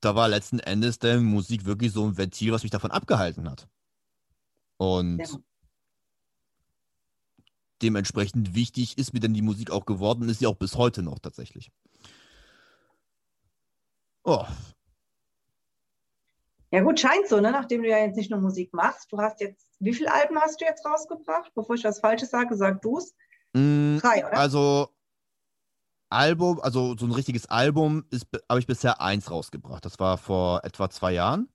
da war letzten Endes der Musik wirklich so ein Ventil, was mich davon abgehalten hat. Und ja. dementsprechend wichtig ist mir denn die Musik auch geworden, ist sie auch bis heute noch tatsächlich. Oh. Ja gut, scheint so, ne? nachdem du ja jetzt nicht nur Musik machst. Du hast jetzt, wie viele Alben hast du jetzt rausgebracht? Bevor ich was Falsches sage, sag du es. Mm, Drei, oder? Also Album, also so ein richtiges Album, habe ich bisher eins rausgebracht. Das war vor etwa zwei Jahren.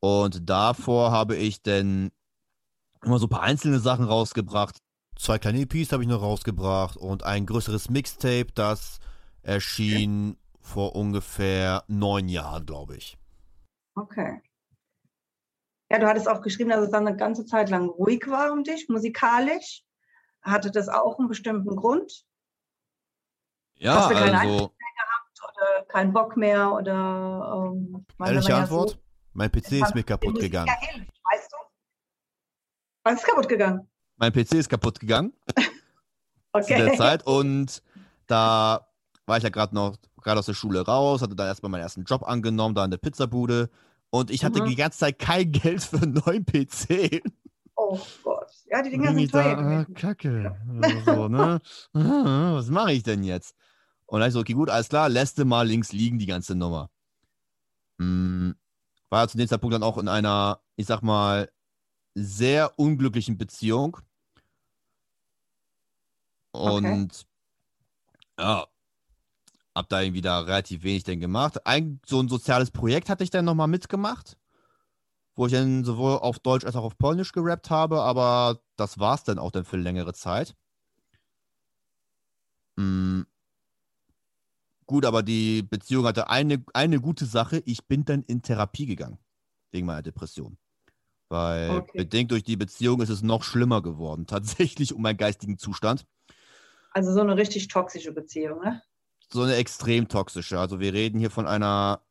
Und davor habe ich dann immer so ein paar einzelne Sachen rausgebracht. Zwei kleine EPs habe ich noch rausgebracht und ein größeres Mixtape, das erschien vor ungefähr neun Jahren, glaube ich. Okay. Ja, du hattest auch geschrieben, dass es dann eine ganze Zeit lang ruhig war um dich, musikalisch. Hatte das auch einen bestimmten Grund? Ja, Hast du keine also. Mehr gehabt oder keinen Bock mehr oder. Ähm, ehrliche Antwort? So, mein PC ist mir kapput gegangen. Ja hilft, weißt du? Was ist kaputt gegangen? Mein PC ist kaputt gegangen Okay. (laughs) zu der Zeit und da war ich ja gerade noch gerade aus der Schule raus, hatte dann erstmal meinen ersten Job angenommen, da in der Pizzabude und ich hatte Mhm. die ganze Zeit kein (laughs) Geld für einen neuen PC. Oh Gott. Ja, die Dinger sind ich da, teuer. ah. Kacke. Also so, ne? Ah, (laughs) (laughs) Was mache ich denn jetzt? Und dann ich so, okay, gut, alles klar, lässt du mal links liegen, die ganze Nummer. Hm, war zu dem Zeitpunkt dann auch in einer, ich sag mal, sehr unglücklichen Beziehung. Und ja, hab da irgendwie da relativ wenig denn gemacht. Ein, so ein soziales Projekt hatte ich dann nochmal mitgemacht, wo ich dann sowohl auf Deutsch als auch auf Polnisch gerappt habe, aber das war's dann auch dann für längere Zeit. Mm. Gut, aber die Beziehung hatte eine, eine gute Sache. Ich bin dann in Therapie gegangen wegen meiner Depression. Weil Okay. bedingt durch die Beziehung ist es noch schlimmer geworden, tatsächlich um meinen geistigen Zustand. Also so eine richtig toxische Beziehung, ne? So eine extrem toxische. Also wir reden hier von einer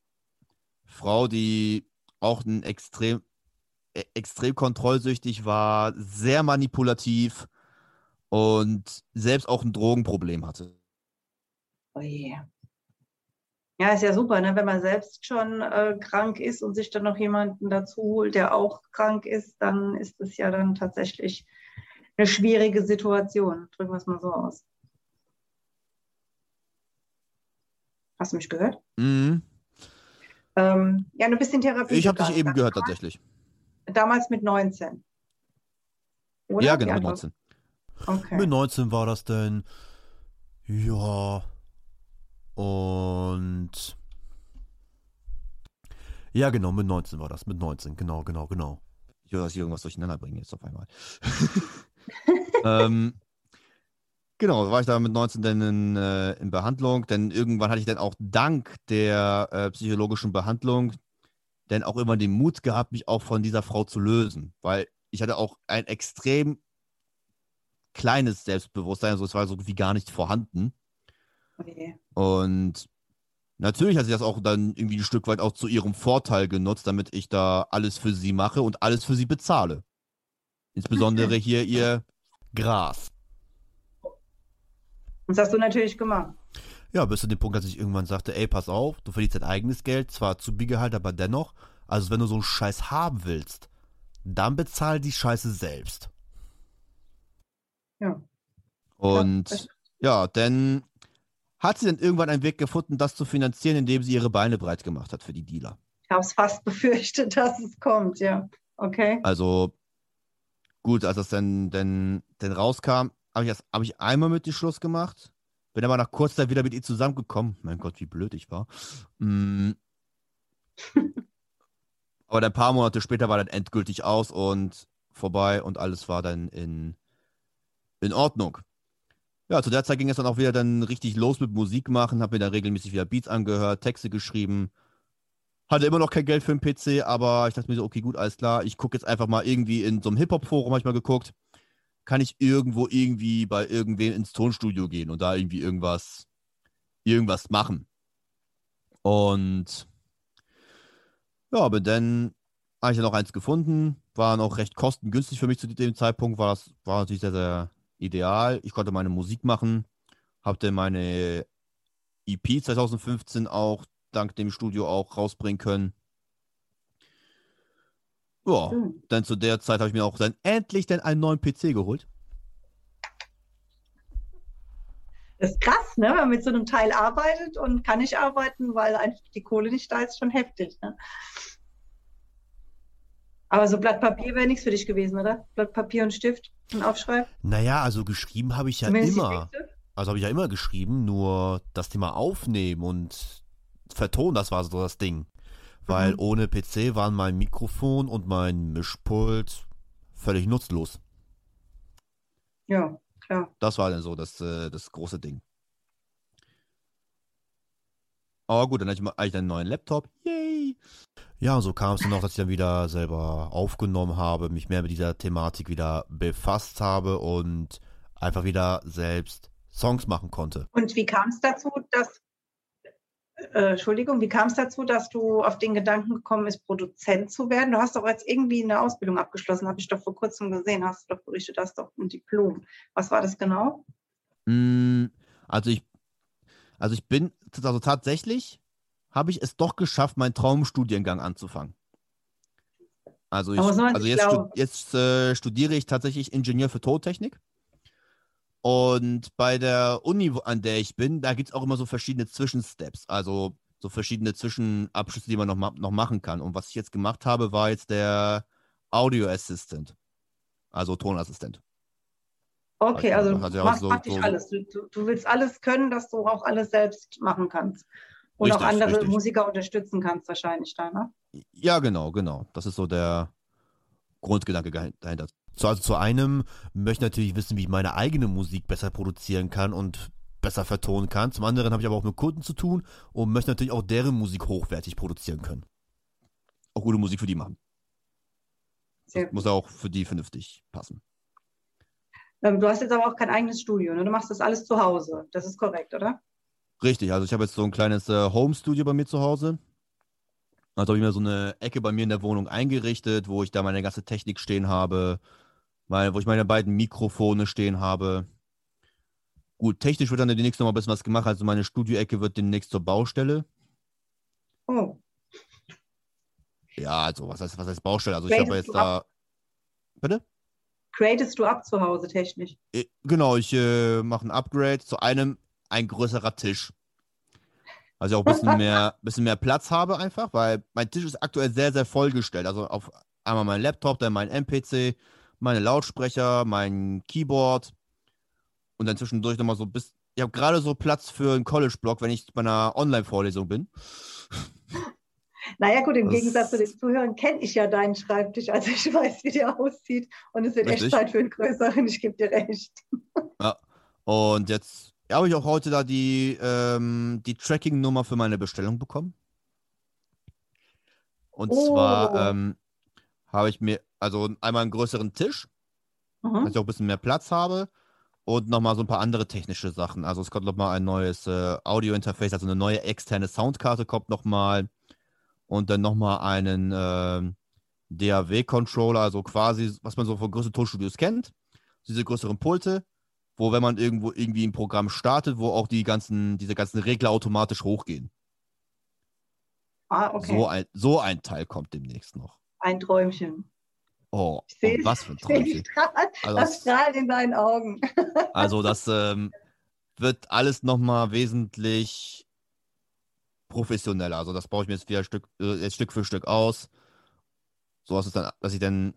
Frau, die auch ein extrem, e- extrem kontrollsüchtig war, sehr manipulativ und selbst auch ein Drogenproblem hatte. Oh je. Ja, ist ja super, ne? wenn man selbst schon äh, krank ist und sich dann noch jemanden dazu holt, der auch krank ist, dann ist es ja dann tatsächlich eine schwierige Situation. Drücken wir es mal so aus. Hast du mich gehört? Mhm. Ähm, ja, du bist in Therapie. Ich habe dich eben gehört tatsächlich. Damals mit 19. Oder? Ja, genau, mit warst 19. du? Okay. Mit 19 war das denn. Ja. Und. Ja, genau, mit 19 war das. Mit 19, genau, genau, genau. Ich höre, dass ich irgendwas durcheinander bringe jetzt auf einmal. (laughs) ähm, genau, war ich da mit 19 dann in, äh, in Behandlung. Denn irgendwann hatte ich dann auch dank der äh, psychologischen Behandlung dann auch immer den Mut gehabt, mich auch von dieser Frau zu lösen. Weil ich hatte auch ein extrem kleines Selbstbewusstsein, also es war so wie gar nicht vorhanden. Je. Und natürlich hat sie das auch dann irgendwie ein Stück weit auch zu ihrem Vorteil genutzt, damit ich da alles für sie mache und alles für sie bezahle. Insbesondere (laughs) hier ihr Gras. Das hast du natürlich gemacht. Ja, bis zu dem Punkt, dass ich irgendwann sagte, ey, pass auf, du verdienst dein eigenes Geld, zwar zu Biegehalt, aber dennoch, also wenn du so einen Scheiß haben willst, dann bezahl die Scheiße selbst. Ja. Und das- ja, dann hat sie dann irgendwann einen Weg gefunden, das zu finanzieren, indem sie ihre Beine breit gemacht hat für die Dealer. Ich habe es fast (laughs) befürchtet, dass es kommt, ja. Okay. Also gut, als das dann, dann, dann rauskam, habe ich, hab ich einmal mit ihr Schluss gemacht. Bin aber nach kurzer Zeit wieder mit ihr zusammengekommen. Mein Gott, wie blöd ich war. Mm. (laughs) aber dann ein paar Monate später war dann endgültig aus und vorbei und alles war dann in, in Ordnung. Ja, zu der Zeit ging es dann auch wieder dann richtig los mit Musik machen, habe mir dann regelmäßig wieder Beats angehört, Texte geschrieben. Hatte immer noch kein Geld für einen PC, aber ich dachte mir so, okay, gut, alles klar. Ich gucke jetzt einfach mal irgendwie in so einem Hip-Hop-Forum, habe ich mal geguckt. Kann ich irgendwo irgendwie bei irgendwem ins Tonstudio gehen und da irgendwie irgendwas, irgendwas machen? Und ja, aber dann habe ich dann noch eins gefunden. War noch recht kostengünstig für mich zu dem Zeitpunkt. War das war natürlich sehr, sehr ideal. Ich konnte meine Musik machen. Habe dann meine EP 2015 auch dank dem Studio auch rausbringen können. Ja, Schön. dann zu der Zeit habe ich mir auch dann endlich dann einen neuen PC geholt. Das ist krass, ne? wenn man mit so einem Teil arbeitet und kann nicht arbeiten, weil einfach die Kohle nicht da ist, schon heftig. Ne? Aber so Blatt Papier wäre nichts für dich gewesen, oder? Blatt Papier und Stift und Aufschreiben? Naja, also geschrieben habe ich ja Zumindest immer. Also habe ich ja immer geschrieben, nur das Thema aufnehmen und vertonen, das war so das Ding. Weil Mhm. ohne PC waren mein Mikrofon und mein Mischpult völlig nutzlos. Ja, klar. Das war dann so das, äh, das große Ding. Aber gut, dann hatte ich, mal- hatte ich dann einen neuen Laptop. Yay! Ja, und so kam es dann auch, dass ich dann wieder selber aufgenommen habe, mich mehr mit dieser Thematik wieder befasst habe und einfach wieder selbst Songs machen konnte. Und wie kam es dazu, dass, äh, Entschuldigung, wie kam es dazu, dass du auf den Gedanken gekommen bist, Produzent zu werden? Du hast doch jetzt irgendwie eine Ausbildung abgeschlossen, habe ich doch vor kurzem gesehen, hast du doch berichtet, hast doch ein Diplom. Was war das genau? Mm, Also ich, also ich bin, also tatsächlich habe ich es doch geschafft, meinen Traumstudiengang anzufangen. Also, ich, also jetzt, stu jetzt äh, studiere ich tatsächlich Ingenieur für Tontechnik. Und bei der Uni, an der ich bin, da gibt es auch immer so verschiedene Zwischensteps, also so verschiedene Zwischenabschlüsse, die man noch, ma noch machen kann. Und was ich jetzt gemacht habe, war jetzt der Audio Assistant, also Tonassistent. Okay, Also, also du auch machst so- praktisch so- alles. Du, du, willst alles können, dass du auch alles selbst machen kannst. Und auch Richtig, andere richtig. Musiker unterstützen kannst wahrscheinlich da, ne? Ja, genau, genau. Das ist so der Grundgedanke dahinter. So, also zu einem möchte ich natürlich wissen, wie ich meine eigene Musik besser produzieren kann und besser vertonen kann. Zum anderen habe ich aber auch mit Kunden zu tun und möchte natürlich auch deren Musik hochwertig produzieren können. Auch gute Musik für die machen. Sehr Das muss auch für die vernünftig passen. Ähm, Du hast jetzt aber auch kein eigenes Studio, ne? Du machst das alles zu Hause. Das ist korrekt, oder? Richtig, also ich habe jetzt so ein kleines äh, Home-Studio bei mir zu Hause. Also habe ich mir so eine Ecke bei mir in der Wohnung eingerichtet, wo ich da meine ganze Technik stehen habe, weil, wo ich meine beiden Mikrofone stehen habe. Gut, technisch wird dann demnächst noch mal ein bisschen was gemacht. Also meine Studioecke wird demnächst zur Baustelle. Oh, Ja, also was heißt, was heißt Baustelle? Also ich habe jetzt da. Bitte? gradest du ab zu Hause technisch? Äh, Genau, ich äh, mache ein Upgrade zu einem ein größerer Tisch. Also ich auch ein bisschen mehr, (laughs) bisschen mehr Platz habe einfach, weil mein Tisch ist aktuell sehr, sehr vollgestellt. Also auf einmal mein Laptop, dann mein MPC, meine Lautsprecher, mein Keyboard und dann zwischendurch nochmal so bis. Ich habe gerade so Platz für einen College-Blog, wenn ich bei einer Online-Vorlesung bin. (laughs) Naja, gut, im Das- Gegensatz zu den Zuhörern kenne ich ja deinen Schreibtisch, also ich (laughs) weiß, wie der aussieht. Und es wird echt Richtig. Zeit für einen größeren, ich gebe dir recht. (laughs) Und jetzt habe ich auch heute da die, ähm, die Tracking-Nummer für meine Bestellung bekommen. Und Oh. zwar ähm, habe ich mir also einmal einen größeren Tisch, Mhm. dass ich auch ein bisschen mehr Platz habe und nochmal so ein paar andere technische Sachen. Also es kommt nochmal ein neues äh, Audio-Interface, also eine neue externe Soundkarte kommt nochmal und dann nochmal einen ähm, DAW-Controller, also quasi, was man so von größeren Tonstudios kennt. Diese größeren Pulte, wo wenn man irgendwo irgendwie ein Programm startet, wo auch die ganzen, diese ganzen Regler automatisch hochgehen. Ah, okay. So, ein, so ein Teil kommt demnächst noch. Ein Träumchen. Oh, Ich oh was für ein Träumchen. Also das Strahlen in deinen Augen. (laughs) also das ähm, wird alles nochmal wesentlich professioneller. Also das baue ich mir jetzt wieder Stück, äh, jetzt Stück für Stück aus. So dass es dann, dass ich dann,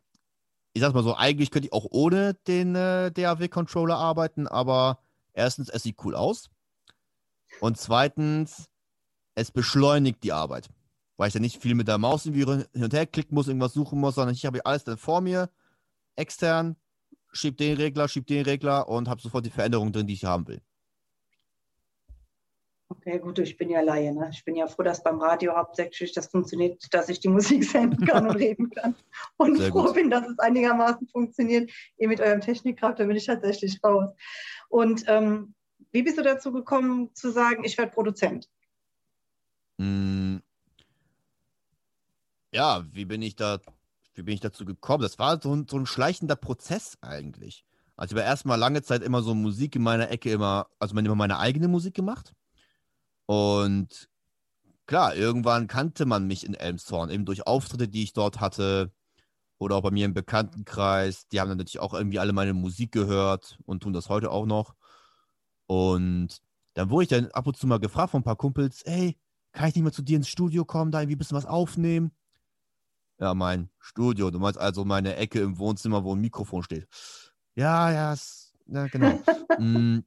ich sag mal so, eigentlich könnte ich auch ohne den äh, DAW-Controller arbeiten, aber erstens, es sieht cool aus. Und zweitens, es beschleunigt die Arbeit. Weil ich dann nicht viel mit der Maus irgendwie hin und her klicken muss, irgendwas suchen muss, sondern ich habe alles dann vor mir, extern, schieb den Regler, schieb den Regler und habe sofort die Veränderung drin, die ich haben will. Okay, gut, ich bin ja Laie. Ne? Ich bin ja froh, dass beim Radio hauptsächlich das funktioniert, dass ich die Musik (laughs) senden kann und reden kann. Und Sehr froh gut. bin, dass es einigermaßen funktioniert. Ihr mit eurem Technikkraft, da bin ich tatsächlich raus. Und ähm, wie bist du dazu gekommen, zu sagen, ich werde Produzent? Mm. Ja, wie bin ich da, wie bin ich dazu gekommen? Das war so ein, so ein schleichender Prozess eigentlich. Also ich habe erstmal lange Zeit immer so Musik in meiner Ecke immer, also immer meine eigene Musik gemacht. Und klar, irgendwann kannte man mich in Elmshorn, eben durch Auftritte, die ich dort hatte. Oder auch bei mir im Bekanntenkreis. Die haben dann natürlich auch irgendwie alle meine Musik gehört und tun das heute auch noch. Und dann wurde ich dann ab und zu mal gefragt von ein paar Kumpels, ey, kann ich nicht mal zu dir ins Studio kommen, da irgendwie ein bisschen was aufnehmen? Ja, mein Studio. Du meinst also meine Ecke im Wohnzimmer, wo ein Mikrofon steht. Ja, ja, ist, ja genau. (laughs) Mm.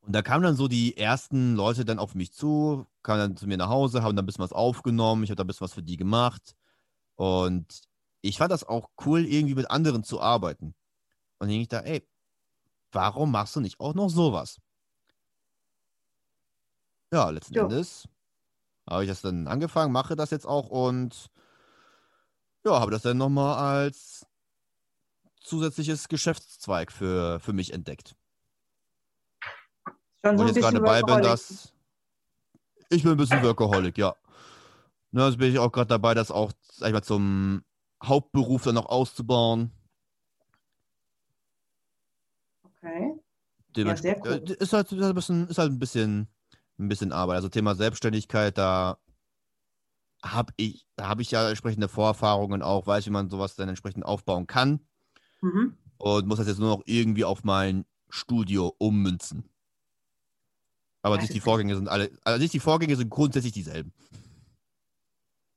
Und da kamen dann so die ersten Leute dann auf mich zu, kamen dann zu mir nach Hause, haben dann ein bisschen was aufgenommen, ich habe da ein bisschen was für die gemacht. Und ich fand das auch cool, irgendwie mit anderen zu arbeiten. Und dann hing ich da, ey, warum machst du nicht auch noch sowas? Ja, letzten Ja. Endes habe ich das dann angefangen, mache das jetzt auch und ja, habe das dann nochmal als zusätzliches Geschäftszweig für, für mich entdeckt. Schon so ich ein jetzt gerade dabei bin, Workaholic. das. Ich bin ein bisschen Workaholic, ja. Na, jetzt bin ich auch gerade dabei, das auch, sag ich mal, zum Hauptberuf dann noch auszubauen. Okay. Dements- sehr cool. äh, ist, halt, ist, halt ein bisschen, ist halt ein bisschen, ein bisschen Arbeit. Also Thema Selbstständigkeit, da habe ich, da habe ich ja entsprechende Vorerfahrungen auch, weiß, wie man sowas dann entsprechend aufbauen kann Mhm. und muss das jetzt nur noch irgendwie auf mein Studio ummünzen. Aber sich die Vorgänge sind alle, also die Vorgänge sind grundsätzlich dieselben.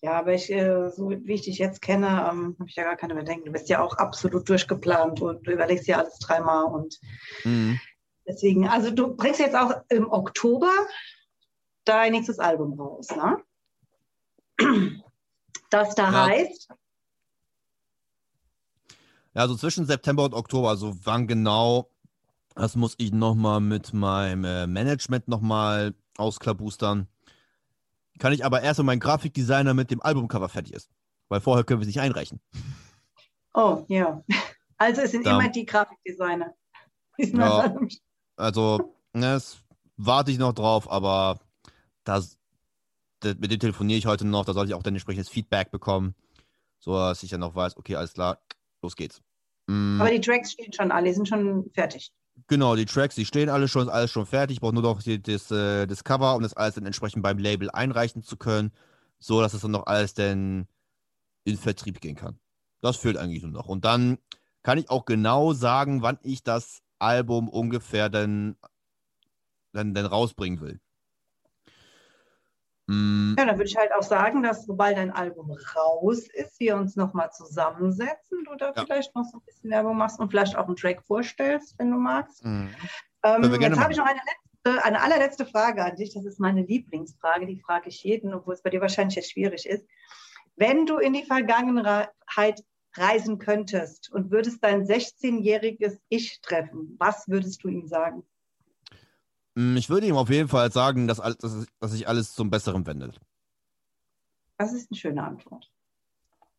Ja, aber ich, äh, so wie ich dich jetzt kenne, ähm, habe ich ja gar keine Bedenken. Du bist ja auch absolut durchgeplant und du überlegst ja alles dreimal und Mhm. deswegen, also du bringst jetzt auch im Oktober dein nächstes Album raus, ne? Das da Ja. heißt, Ja, also zwischen September und Oktober, also wann genau, das muss ich nochmal mit meinem äh, Management nochmal ausklabustern. Kann ich aber erst, wenn mein Grafikdesigner mit dem Albumcover fertig ist. Weil vorher können wir es nicht einreichen. oh ja, also es sind Da- immer die Grafikdesigner. Ja. Also, ne, das warte ich noch drauf, aber das, mit dem telefoniere ich heute noch, da sollte ich auch dann entsprechendes Feedback bekommen, so dass ich dann noch weiß, okay, alles klar, los geht's. Mm, Aber die Tracks stehen schon alle, die sind schon fertig. Genau, die Tracks, die stehen alle schon, ist alles schon fertig. Ich brauche nur noch die, das, äh, das Cover, um das alles dann entsprechend beim Label einreichen zu können, so dass es dann noch alles dann in Vertrieb gehen kann. Das fehlt eigentlich nur noch. Und dann kann ich auch genau sagen, wann ich das Album ungefähr dann, dann, dann rausbringen will. Mm, Ja, dann würde ich halt auch sagen, dass sobald dein Album raus ist, wir uns nochmal zusammensetzen, du da Ja. vielleicht noch so ein bisschen Werbung machst und vielleicht auch einen Track vorstellst, wenn du magst. mm. Ähm, jetzt habe ich noch eine, letzte, eine allerletzte Frage an dich. Das ist meine Lieblingsfrage. Die frage ich jeden, obwohl es bei dir wahrscheinlich jetzt schwierig ist. Wenn du in die Vergangenheit reisen könntest und würdest dein 16-jähriges Ich treffen, was würdest du ihm sagen? Mm, Ich würde ihm auf jeden Fall sagen, dass, dass, dass sich alles zum Besseren wendet. Das ist eine schöne Antwort.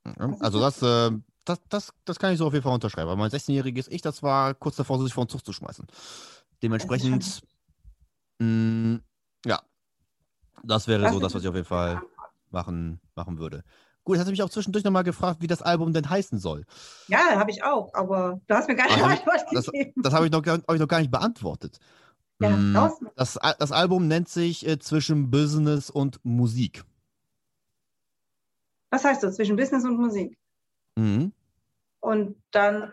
Ja, ist Also das, äh, das, das, das kann ich so auf jeden Fall unterschreiben. Weil mein 16-jähriges Ich, das war kurz davor, sich vor den Zug zu schmeißen. Dementsprechend, mh, ja, das wäre Das so das, was ich auf jeden Fall machen, machen würde. Gut, jetzt hast du mich auch zwischendurch nochmal gefragt, wie das Album denn heißen soll. Ja, habe ich auch, aber du hast mir gar keine Also, Antwort das- gegeben. Das habe ich, noch hab ich noch gar nicht beantwortet. Ja, Mm, raus. das, das Album nennt sich äh, Zwischen Business und Musik. Was heißt das zwischen Business und Musik? Mhm. Und dann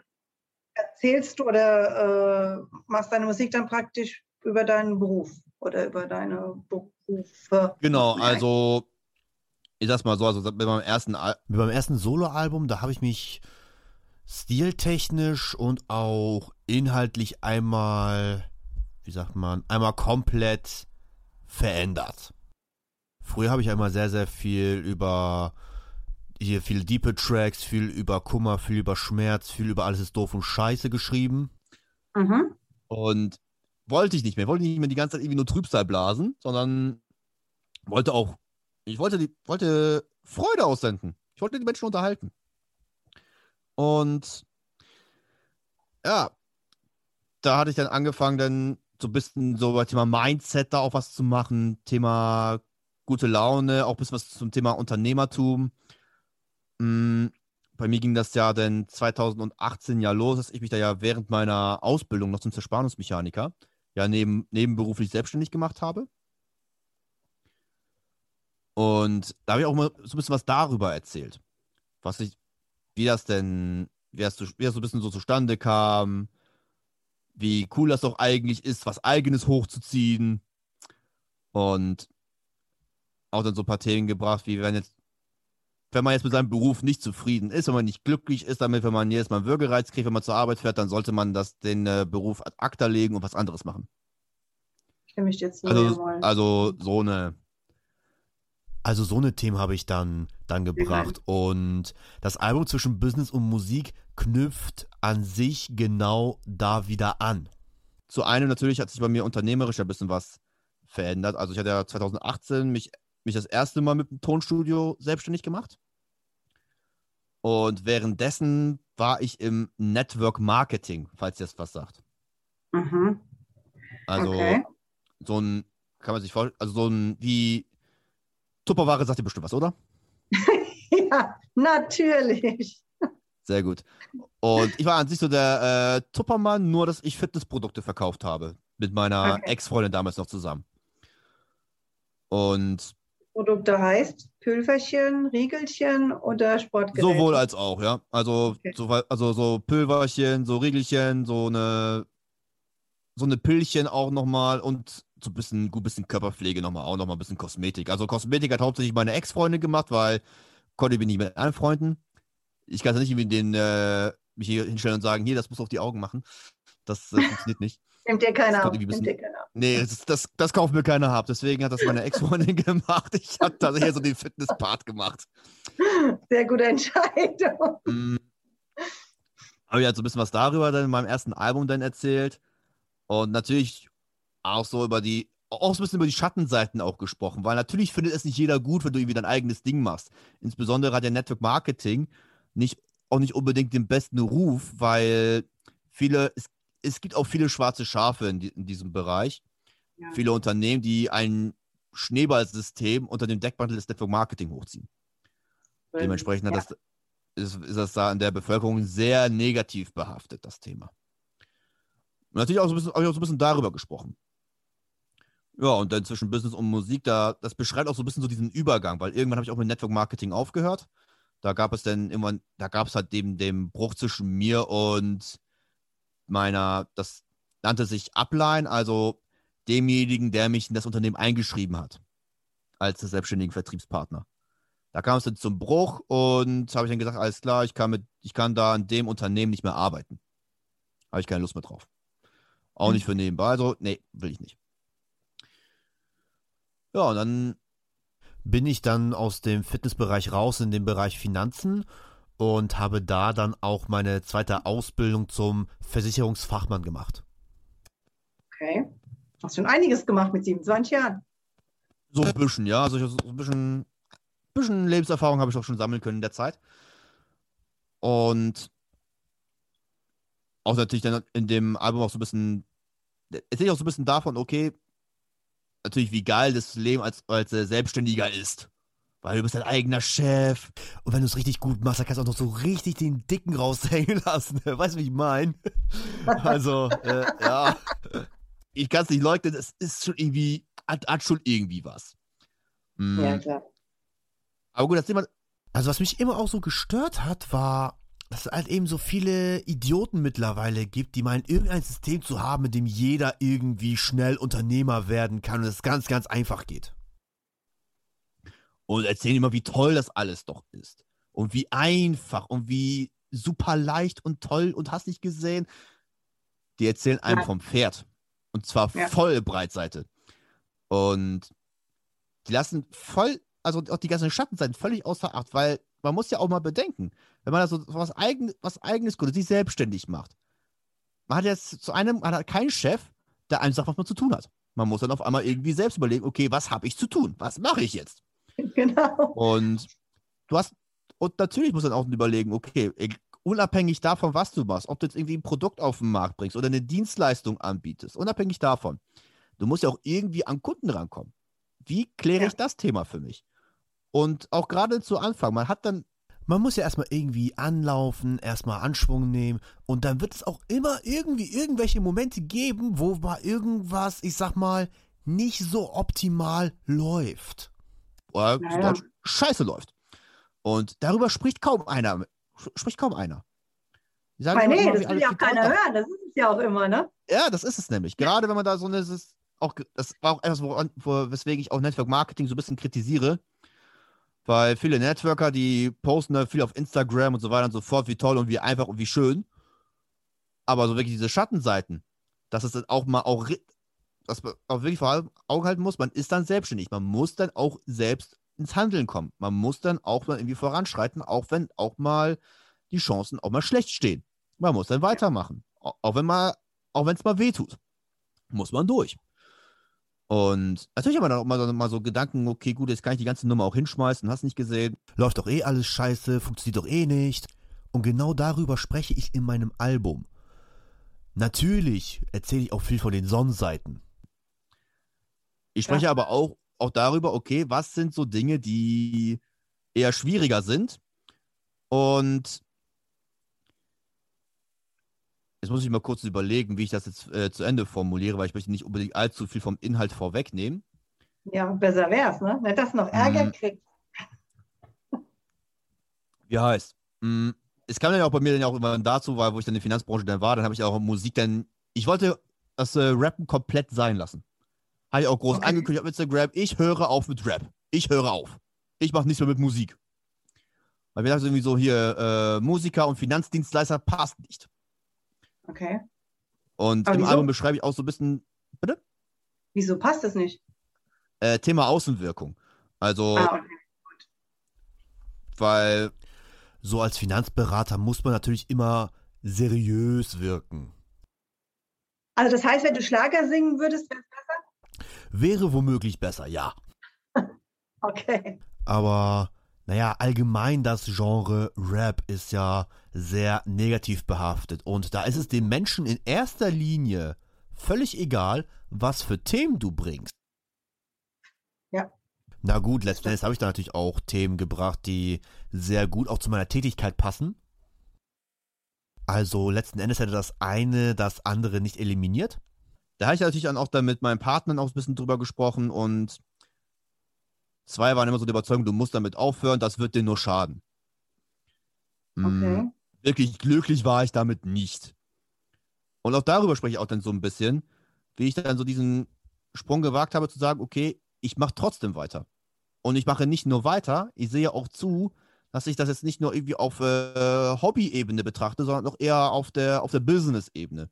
erzählst du oder äh, machst deine Musik dann praktisch über deinen Beruf oder über deine Berufe. Genau, also ich sag's mal so, also meinem ersten Al Mit meinem ersten Soloalbum, da habe ich mich stiltechnisch und auch inhaltlich einmal, wie sagt man, einmal komplett verändert. Früher habe ich einmal sehr, sehr viel über hier viele diepe Tracks, viel über Kummer, viel über Schmerz, viel über alles ist doof und scheiße geschrieben. Mhm. Und wollte ich nicht mehr. Wollte nicht mehr die ganze Zeit irgendwie nur Trübsal blasen, sondern wollte auch, ich wollte, die, wollte Freude aussenden. Ich wollte die Menschen unterhalten. Und ja, da hatte ich dann angefangen, dann so ein bisschen so bei Thema Mindset da auch was zu machen, Thema gute Laune, auch ein bisschen was zum Thema Unternehmertum. Mm, Bei mir ging das ja dann 2018 ja los, dass ich mich da ja während meiner Ausbildung noch zum Zerspannungsmechaniker ja neben, nebenberuflich selbstständig gemacht habe. Und da habe ich auch mal so ein bisschen was darüber erzählt. Was ich, wie das denn, wie das, so- wie das so ein bisschen so zustande kam, wie cool das doch eigentlich ist, was Eigenes hochzuziehen. Und auch dann so ein paar Themen gebracht, wie wenn jetzt, wenn man jetzt mit seinem Beruf nicht zufrieden ist, wenn man nicht glücklich ist damit, wenn man jedes Mal einen Würgereiz kriegt, wenn man zur Arbeit fährt, dann sollte man das den äh, Beruf ad acta legen und was anderes machen. Ich dir zu. Also, jawohl. also so eine, Also so eine Themen habe ich dann, dann gebracht. Und das Album zwischen Business und Musik knüpft an sich genau da wieder an. Zu einem natürlich hat sich bei mir unternehmerisch ein bisschen was verändert. Also ich hatte ja 2018 mich, mich das erste Mal mit dem Tonstudio selbstständig gemacht. Und währenddessen war ich im Network Marketing, falls ihr das was sagt. Mhm. Also Okay. so ein kann man sich vorstellen, also so ein, wie Tupperware sagt dir bestimmt was, oder? (laughs) ja, natürlich. Sehr gut. Und ich war an sich so der äh, Tuppermann, nur dass ich Fitnessprodukte verkauft habe. Mit meiner Okay. Ex-Freundin damals noch zusammen. Und Produkte heißt Pülverchen, Riegelchen oder Sportgeräte? sowohl als auch, ja. Also, Okay. so, also so Pülverchen, so Riegelchen, so eine, so eine Pillchen auch nochmal und so ein bisschen, gut bisschen Körperpflege nochmal, auch nochmal ein bisschen Kosmetik. Also Kosmetik hat hauptsächlich meine Ex-Freundin gemacht, weil konnte ich mich nicht mit anfreunden. Ich kann es nicht irgendwie den, äh, mich hier hinstellen und sagen, hier, das muss auf die Augen machen. Das äh, funktioniert nicht. (laughs) Nimmt dir keiner ab. Nimmt dir keiner ab. Nee, das, das, das kauft mir keiner ab. Deswegen hat das meine Ex-Freundin (laughs) gemacht. Ich habe da hier so den Fitness-Part gemacht. Sehr gute Entscheidung. Mm. Habe ich halt so ein bisschen was darüber dann in meinem ersten Album dann erzählt. Und natürlich auch so über die, auch so ein bisschen über die Schattenseiten auch gesprochen, weil natürlich findet es nicht jeder gut, wenn du irgendwie dein eigenes Ding machst. Insbesondere hat ja Network Marketing nicht, auch nicht unbedingt den besten Ruf, weil viele, es, es gibt auch viele schwarze Schafe in, die, in diesem Bereich. Ja. Viele Unternehmen, die ein Schneeballsystem unter dem Deckmantel des Network Marketing hochziehen. Dementsprechend hat Ja. das, ist, ist das da in der Bevölkerung sehr negativ behaftet, das Thema. Und natürlich auch so ein bisschen, auch so ein bisschen darüber gesprochen. Ja, und dann zwischen Business und Musik, da, das beschreibt auch so ein bisschen so diesen Übergang, weil irgendwann habe ich auch mit Network Marketing aufgehört. Da gab es dann immer, da gab es halt den, den Bruch zwischen mir und meiner, das nannte sich Upline, also demjenigen, der mich in das Unternehmen eingeschrieben hat, als selbstständigen Vertriebspartner. Da kam es dann zum Bruch und habe ich dann gesagt, alles klar, ich kann, mit, ich kann da in dem Unternehmen nicht mehr arbeiten. Habe ich keine Lust mehr drauf. Auch nicht für nebenbei, also nee, will ich nicht. Ja, und dann, bin ich dann aus dem Fitnessbereich raus in den Bereich Finanzen und habe da dann auch meine zweite Ausbildung zum Versicherungsfachmann gemacht. Okay. Hast schon einiges gemacht mit 27 Jahren. so ein bisschen, ja, also ich, so ein bisschen, bisschen Lebenserfahrung habe ich auch schon sammeln können in der Zeit. Und auch natürlich dann in dem Album auch so ein bisschen, erzähle ich auch so ein bisschen davon, okay, natürlich, wie geil das Leben als, als äh, Selbstständiger ist. Weil du bist dein eigener Chef. Und wenn du es richtig gut machst, dann kannst du auch noch so richtig den Dicken raushängen (laughs) lassen. Weißt du, wie ich meine? (laughs) Also, äh, ja. Ich kann es nicht leugnen, es ist schon irgendwie, hat, hat schon irgendwie was. Mm, Ja, klar. Aber gut, das Thema, Also, was mich immer auch so gestört hat, war, dass es halt eben so viele Idioten mittlerweile gibt, die meinen, irgendein System zu haben, mit dem jeder irgendwie schnell Unternehmer werden kann und es ganz, ganz einfach geht. und erzählen immer, wie toll das alles doch ist. Und wie einfach und wie super leicht und toll und hast nicht gesehen. Die erzählen einem Ja. vom Pferd. Und zwar Ja. voll Breitseite. Und die lassen voll, also auch die ganzen Schattenseiten völlig außer Acht, weil man muss ja auch mal bedenken, wenn man da so was, eigen, was eigenes gründet, sich selbstständig macht. Man hat jetzt zu einem, man hat keinen Chef, der einem sagt, was man zu tun hat. Man muss dann auf einmal irgendwie selbst überlegen, okay, was habe ich zu tun? Was mache ich jetzt? (laughs) Genau. Und du hast, und natürlich muss man auch überlegen, okay, unabhängig davon, was du machst, ob du jetzt irgendwie ein Produkt auf den Markt bringst oder eine Dienstleistung anbietest, unabhängig davon, du musst ja auch irgendwie an Kunden rankommen. Wie kläre Ja. ich das Thema für mich? Und auch gerade zu Anfang, man hat dann, Man muss ja erstmal irgendwie anlaufen, erstmal Anschwung nehmen und dann wird es auch immer irgendwie irgendwelche Momente geben, wo mal irgendwas, ich sag mal, nicht so optimal läuft. äh, Ja, zu ja. Deutsch, scheiße läuft. Und darüber spricht kaum einer. Spricht kaum einer. Die sagen nee, immer, das will ja auch keiner hören. Das ist es ja auch immer, ne? Ja, das ist es nämlich. Gerade wenn man da so eine, das ist auch, das war auch etwas, weswegen ich auch Network Marketing so ein bisschen kritisiere. Weil viele Networker, die posten da viel auf Instagram und so weiter und so fort, wie toll und wie einfach und wie schön. Aber so wirklich diese Schattenseiten, dass es dann auch mal auch, dass man auch wirklich vor allem Augen halten muss, man ist dann selbstständig. Man muss dann auch selbst ins Handeln kommen. Man muss dann auch mal irgendwie voranschreiten, auch wenn auch mal die Chancen auch mal schlecht stehen. Man muss dann weitermachen. Au- Auch wenn mal, auch wenn es mal wehtut. Muss man durch. Und natürlich haben wir dann auch mal, so- mal so Gedanken, okay, gut, jetzt kann ich die ganze Nummer auch hinschmeißen, hast nicht gesehen. Läuft doch eh alles scheiße, funktioniert doch eh nicht. Und genau darüber spreche ich in meinem Album. Natürlich erzähle ich auch viel von den Sonnenseiten. Ich spreche ja. aber auch, auch darüber, okay, was sind so Dinge, die eher schwieriger sind. Und jetzt muss ich mal kurz überlegen, wie ich das jetzt äh, zu Ende formuliere, weil ich möchte nicht unbedingt allzu viel vom Inhalt vorwegnehmen. Ja, besser wär's, ne? Nicht, dass noch Ärger mm. kriegt. (laughs) Wie heißt? Mm, es kam dann auch bei mir dann auch immer dazu, weil wo ich dann in der Finanzbranche dann war, dann habe ich auch Musik dann, ich wollte das äh, Rappen komplett sein lassen. Habe ich auch groß okay. angekündigt auf Instagram, ich höre auf mit Rap. Ich höre auf. Ich mache nichts mehr mit Musik. Weil wir dachten irgendwie so hier, äh, Musiker und Finanzdienstleister passt nicht. Okay. Und Aber im wieso? Album beschreibe ich auch so ein bisschen, bitte? Wieso passt das nicht? Äh, Thema Außenwirkung. Also, ah, okay. weil so als Finanzberater muss man natürlich immer seriös wirken. Also das heißt, wenn du Schlager singen würdest, wäre es besser? Wäre womöglich besser, ja. (laughs) okay. Aber naja, allgemein das Genre Rap ist ja sehr negativ behaftet und da ist es den Menschen in erster Linie völlig egal, was für Themen du bringst. Ja. Na gut, letzten Endes habe ich da natürlich auch Themen gebracht, die sehr gut auch zu meiner Tätigkeit passen. Also letzten Endes hätte das eine das andere nicht eliminiert. Da habe ich natürlich dann auch dann mit meinem Partner auch ein bisschen drüber gesprochen und zwei waren immer so die Überzeugung, du musst damit aufhören, das wird dir nur schaden. Hm, okay. wirklich glücklich war ich damit nicht. Und auch darüber spreche ich auch dann so ein bisschen, wie ich dann so diesen Sprung gewagt habe, zu sagen, okay, ich mache trotzdem weiter. Und ich mache nicht nur weiter, ich sehe auch zu, dass ich das jetzt nicht nur irgendwie auf äh, Hobby-Ebene betrachte, sondern auch eher auf der, auf der Business-Ebene.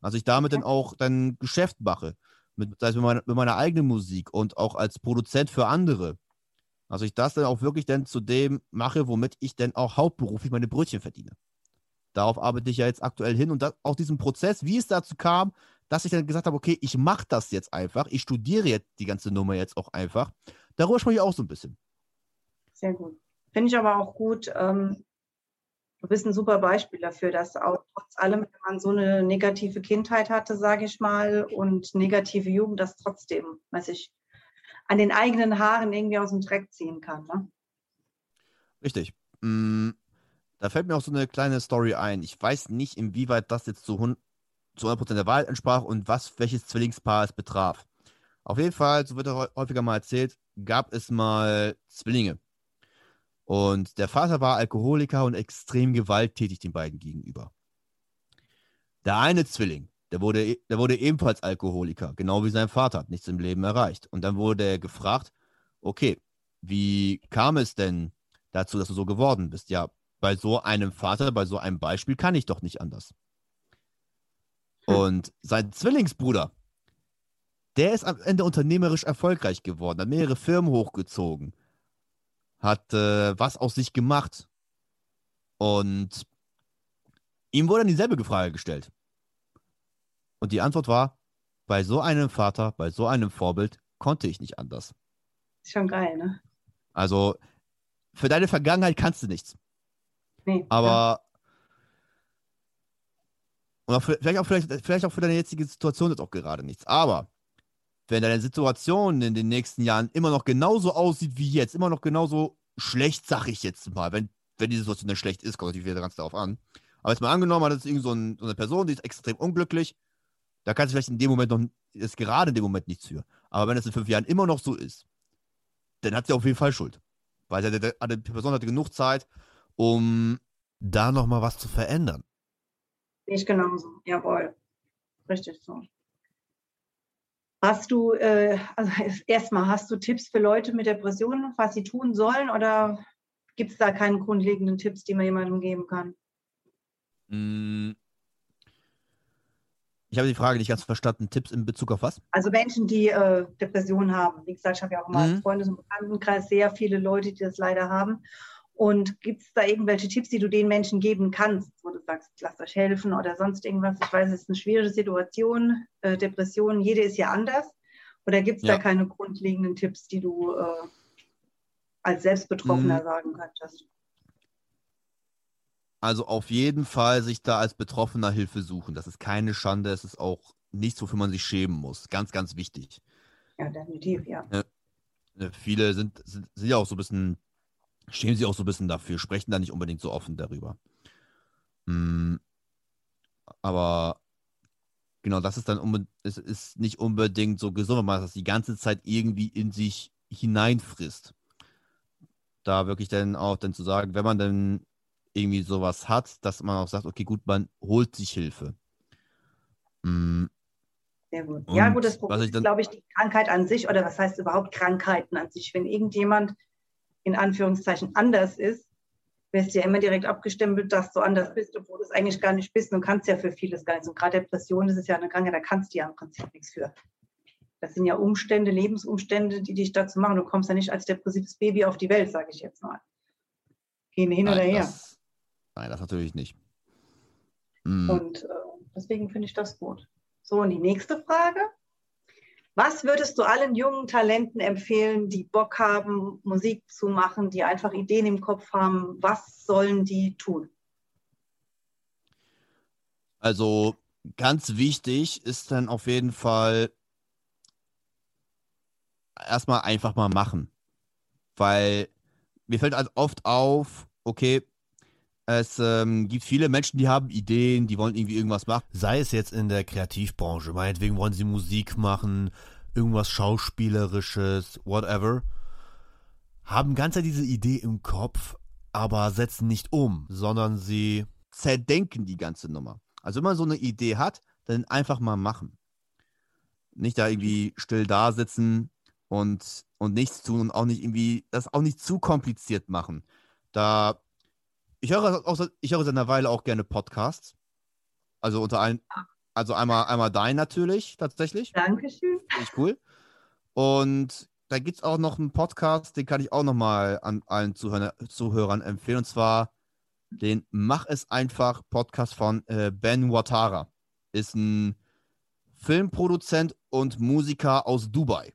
Also ich damit dann auch dann Geschäft mache. Mit, das heißt, mit, meiner, mit meiner eigenen Musik und auch als Produzent für andere. Also ich das dann auch wirklich dann zu dem mache, womit ich dann auch hauptberuflich meine Brötchen verdiene. Darauf arbeite ich ja jetzt aktuell hin und das, auch diesen Prozess, wie es dazu kam, dass ich dann gesagt habe, okay, ich mache das jetzt einfach, ich studiere jetzt die ganze Nummer jetzt auch einfach Darüber spreche ich auch so ein bisschen. Sehr gut. Finde ich aber auch gut. Ähm, du bist ein super Beispiel dafür, dass auch trotz allem, wenn man so eine negative Kindheit hatte, sage ich mal, und negative Jugend, das trotzdem, weiß ich, an den eigenen Haaren irgendwie aus dem Dreck ziehen kann. Ne? Richtig. Mm, da fällt mir auch so eine kleine Story ein. Ich weiß nicht, inwieweit das jetzt zu, zu 100% der Wahrheit entsprach und was welches Zwillingspaar es betraf. Auf jeden Fall, so wird häufiger mal erzählt, gab es mal Zwillinge. Und der Vater war Alkoholiker und extrem gewalttätig den beiden gegenüber. Der eine Zwilling, der wurde, der wurde ebenfalls Alkoholiker, genau wie sein Vater, hat nichts im Leben erreicht. Und dann wurde er gefragt, okay, wie kam es denn dazu, dass du so geworden bist? Ja, bei so einem Vater, bei so einem Beispiel kann ich doch nicht anders. Hm. Und sein Zwillingsbruder, der ist am Ende unternehmerisch erfolgreich geworden, hat mehrere Firmen hochgezogen, hat äh, was aus sich gemacht. Und ihm wurde dann dieselbe Frage gestellt. Und die Antwort war, bei so einem Vater, bei so einem Vorbild konnte ich nicht anders. Schon geil, ne? Also, für deine Vergangenheit kannst du nichts. Nee. Aber. Ja. Und auch für, vielleicht, auch, vielleicht, vielleicht auch für deine jetzige Situation ist auch gerade nichts. Aber wenn deine Situation in den nächsten Jahren immer noch genauso aussieht wie jetzt, immer noch genauso schlecht, sag ich jetzt mal, wenn, wenn die Situation dann schlecht ist, kommt natürlich wieder ganz darauf an. Aber jetzt mal angenommen, hat es irgend so, ein, so, eine Person, die ist extrem unglücklich, da kannst du vielleicht in dem Moment noch, ist gerade in dem Moment nichts für. Aber wenn es in fünf Jahren immer noch so ist, dann hat sie auf jeden Fall Schuld. Weil die, die Person hatte genug Zeit, um da nochmal was zu verändern. Ich genauso, jawohl. Richtig so. Hast du, äh, also (laughs) erstmal, hast du Tipps für Leute mit Depressionen, was sie tun sollen oder gibt es da keine grundlegenden Tipps, die man jemandem geben kann? Mm. Ich habe die Frage nicht ganz verstanden. Tipps in Bezug auf was? Also Menschen, die äh, Depressionen haben. Wie gesagt, ich habe ja auch mal mhm. im Freundes- und Bekanntenkreis sehr viele Leute, die das leider haben. Und gibt es da irgendwelche Tipps, die du den Menschen geben kannst, wo du sagst, lasst euch helfen oder sonst irgendwas? Ich weiß, es ist eine schwierige Situation, äh, Depression, jede ist ja anders. Oder gibt es ja. da keine grundlegenden Tipps, die du äh, als Selbstbetroffener mhm. sagen könntest? Also auf jeden Fall sich da als Betroffener Hilfe suchen. Das ist keine Schande, es ist auch nichts, wofür man sich schämen muss. Ganz, ganz wichtig. Ja, definitiv, ja. Äh, Viele sind, sind, sind ja auch so ein bisschen, schämen sich auch so ein bisschen dafür, sprechen da nicht unbedingt so offen darüber. Mm, aber genau, das ist dann es ist nicht unbedingt so gesund, wenn man das die ganze Zeit irgendwie in sich hineinfrisst. Da wirklich dann auch dann zu sagen, wenn man dann irgendwie sowas hat, dass man auch sagt, okay, gut, man holt sich Hilfe. Mm, Sehr gut. Ja, Und gut, das Problem ist, glaube ich, die Krankheit an sich oder was heißt überhaupt Krankheiten an sich. Wenn irgendjemand in Anführungszeichen anders ist, wirst du ja immer direkt abgestempelt, dass du anders bist, obwohl du es eigentlich gar nicht bist. Du kannst ja für vieles gar nichts. Und gerade Depression, das ist ja eine Krankheit, da kannst du ja im Prinzip nichts für. Das sind ja Umstände, Lebensumstände, die dich dazu machen. Du kommst ja nicht als depressives Baby auf die Welt, sage ich jetzt mal. Gehen hin oder nein, her. das, nein, das natürlich nicht. Mm, Und äh, deswegen finde ich das gut. So, und die nächste Frage. Was würdest du allen jungen Talenten empfehlen, die Bock haben, Musik zu machen, die einfach Ideen im Kopf haben? Was sollen die tun? Also ganz wichtig ist dann auf jeden Fall erstmal einfach mal machen. Weil mir fällt halt oft auf, okay, es ähm, gibt viele Menschen, die haben Ideen, die wollen irgendwie irgendwas machen. Sei es jetzt in der Kreativbranche, meinetwegen wollen sie Musik machen, irgendwas Schauspielerisches, whatever, haben ganz diese Idee im Kopf, aber setzen nicht um, sondern sie Zerdenken die ganze Nummer. Also wenn man so eine Idee hat, dann einfach mal machen. Nicht da irgendwie still da sitzen und, und nichts tun und auch nicht irgendwie, das auch nicht zu kompliziert machen. Da, ich höre auch, ich höre seit einer Weile auch gerne Podcasts. Also unter allen, also einmal, einmal dein natürlich, tatsächlich. Dankeschön. Finde ich cool. Und da gibt es auch noch einen Podcast, den kann ich auch nochmal an allen Zuhörer, Zuhörern empfehlen. Und zwar den Mach es einfach Podcast von äh, Ben Watara. Ist ein Filmproduzent und Musiker aus Dubai.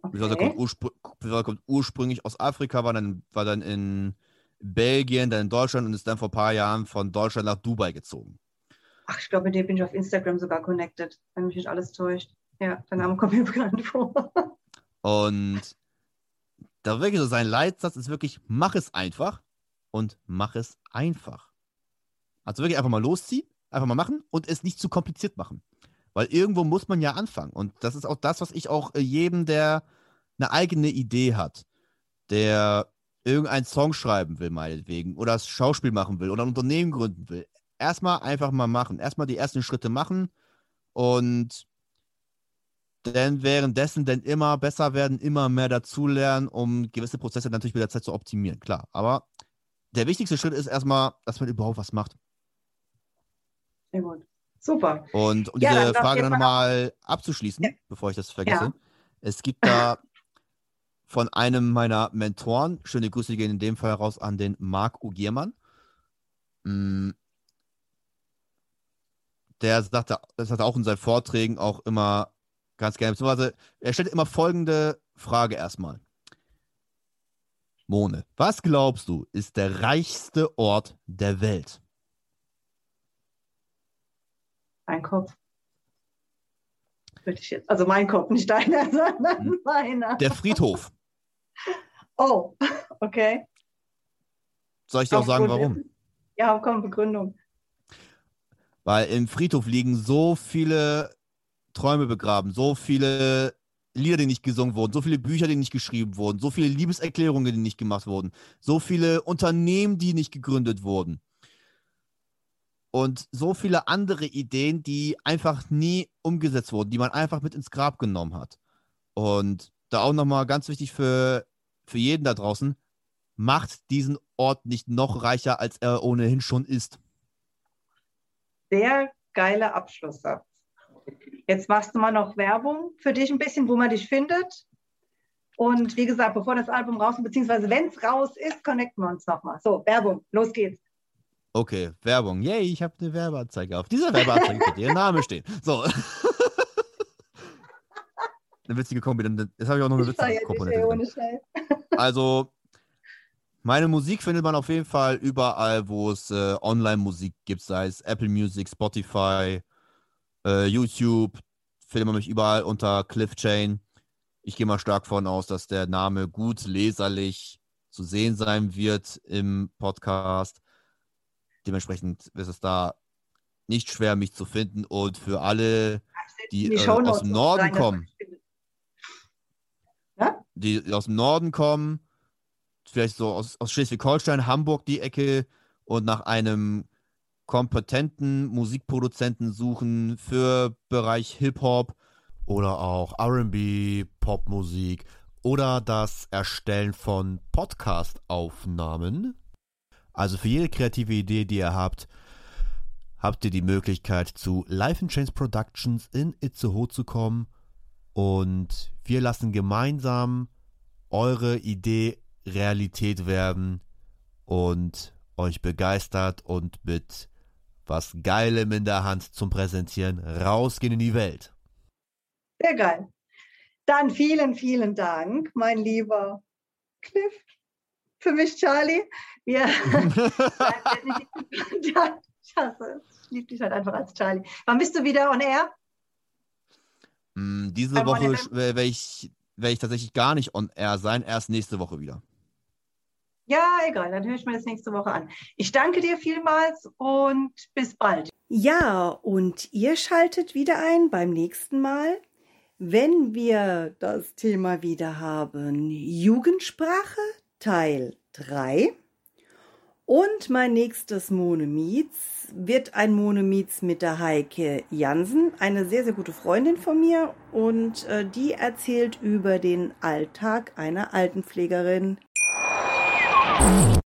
Okay. kommt, urspr kommt ursprünglich aus Afrika, war dann, war dann in Belgien, dann in Deutschland und ist dann vor ein paar Jahren von Deutschland nach Dubai gezogen. Ach, ich glaube, mit dem bin ich auf Instagram sogar connected, wenn mich nicht alles täuscht. Ja, der Name kommt mir (laughs) bekannt vor. Und da wirklich so sein Leitsatz ist wirklich, mach es einfach und mach es einfach. Also wirklich einfach mal losziehen, einfach mal machen und es nicht zu kompliziert machen. Weil irgendwo muss man ja anfangen. Und das ist auch das, was ich auch jedem, der eine eigene Idee hat, der irgendeinen Song schreiben will, meinetwegen, oder das Schauspiel machen will oder ein Unternehmen gründen will. Erstmal einfach mal machen. Erstmal die ersten Schritte machen und dann währenddessen dann immer besser werden, immer mehr dazulernen, um gewisse Prozesse natürlich mit der Zeit zu optimieren, klar. Aber der wichtigste Schritt ist erstmal, dass man überhaupt was macht. Sehr gut. Super. Und um Ja, diese dann Frage nochmal abzuschließen, Ja. bevor ich das vergesse. Ja. Es gibt da von einem meiner Mentoren, schöne Grüße gehen in dem Fall raus an den Marc Ugiermann. Mm. Der sagte, das hat er auch in seinen Vorträgen auch immer ganz gerne, beziehungsweise er stellt immer folgende Frage erstmal. Mone, was glaubst du, ist der reichste Ort der Welt? Mein Kopf. Jetzt, also mein Kopf, nicht deiner, (laughs) sondern Hm. meiner. Der Friedhof. Oh, (laughs) okay. Soll ich dir auch sagen, warum? Ja, komm, Begründung. Weil im Friedhof liegen so viele Träume begraben, so viele Lieder, die nicht gesungen wurden, so viele Bücher, die nicht geschrieben wurden, so viele Liebeserklärungen, die nicht gemacht wurden, so viele Unternehmen, die nicht gegründet wurden. Und so viele andere Ideen, die einfach nie umgesetzt wurden, die man einfach mit ins Grab genommen hat. Und da auch nochmal ganz wichtig für, für jeden da draußen, macht diesen Ort nicht noch reicher, als er ohnehin schon ist. Sehr geiler Abschlusssatz. Jetzt machst du mal noch Werbung für dich ein bisschen, wo man dich findet. Und wie gesagt, bevor das Album raus ist, beziehungsweise wenn es raus ist, connecten wir uns nochmal. So, Werbung, los geht's. Okay, Werbung. Yay, ich habe eine Werbeanzeige. Auf dieser Werbeanzeige wird Ihr Name stehen. So. (laughs) eine witzige Kombi. Jetzt habe ich auch noch eine witzige Komponente. (laughs) Also, meine Musik findet man auf jeden Fall überall, wo es äh, Online-Musik gibt, sei es Apple Music, Spotify, äh, YouTube, findet man mich überall unter Cliff Chain. Ich gehe mal stark davon aus, dass der Name gut leserlich zu sehen sein wird im Podcast. Dementsprechend ist es da nicht schwer, mich zu finden. Und für alle, die, die äh, aus dem Norden rein, kommen? Die aus dem Norden kommen, vielleicht so aus, aus Schleswig-Holstein, Hamburg die Ecke und nach einem kompetenten Musikproduzenten suchen für Bereich Hip-Hop oder auch RB, Popmusik oder das Erstellen von Podcast-Aufnahmen. Also für jede kreative Idee, die ihr habt, habt ihr die Möglichkeit zu Life in Chains Productions in Itzehoe zu kommen und wir lassen gemeinsam eure Idee Realität werden und euch begeistert und mit was Geilem in der Hand zum Präsentieren rausgehen in die Welt. Sehr geil. Dann vielen, vielen Dank, mein lieber Cliff. Für mich, Charlie. Wir (laughs) (laughs) ich liebe dich halt einfach als Charlie. Wann bist du wieder on air? Mm, diese Bei Woche werde ich, werd ich tatsächlich gar nicht on air sein, erst nächste Woche wieder. Ja, egal, dann höre ich mir das nächste Woche an. Ich danke dir vielmals und bis bald. Ja, und ihr schaltet wieder ein beim nächsten Mal, wenn wir das Thema wieder haben. Jugendsprache Teil 3. Und mein nächstes Monomiets wird ein Monomiets mit der Heike Jansen, eine sehr, sehr gute Freundin von mir. Und äh, die erzählt über den Alltag einer Altenpflegerin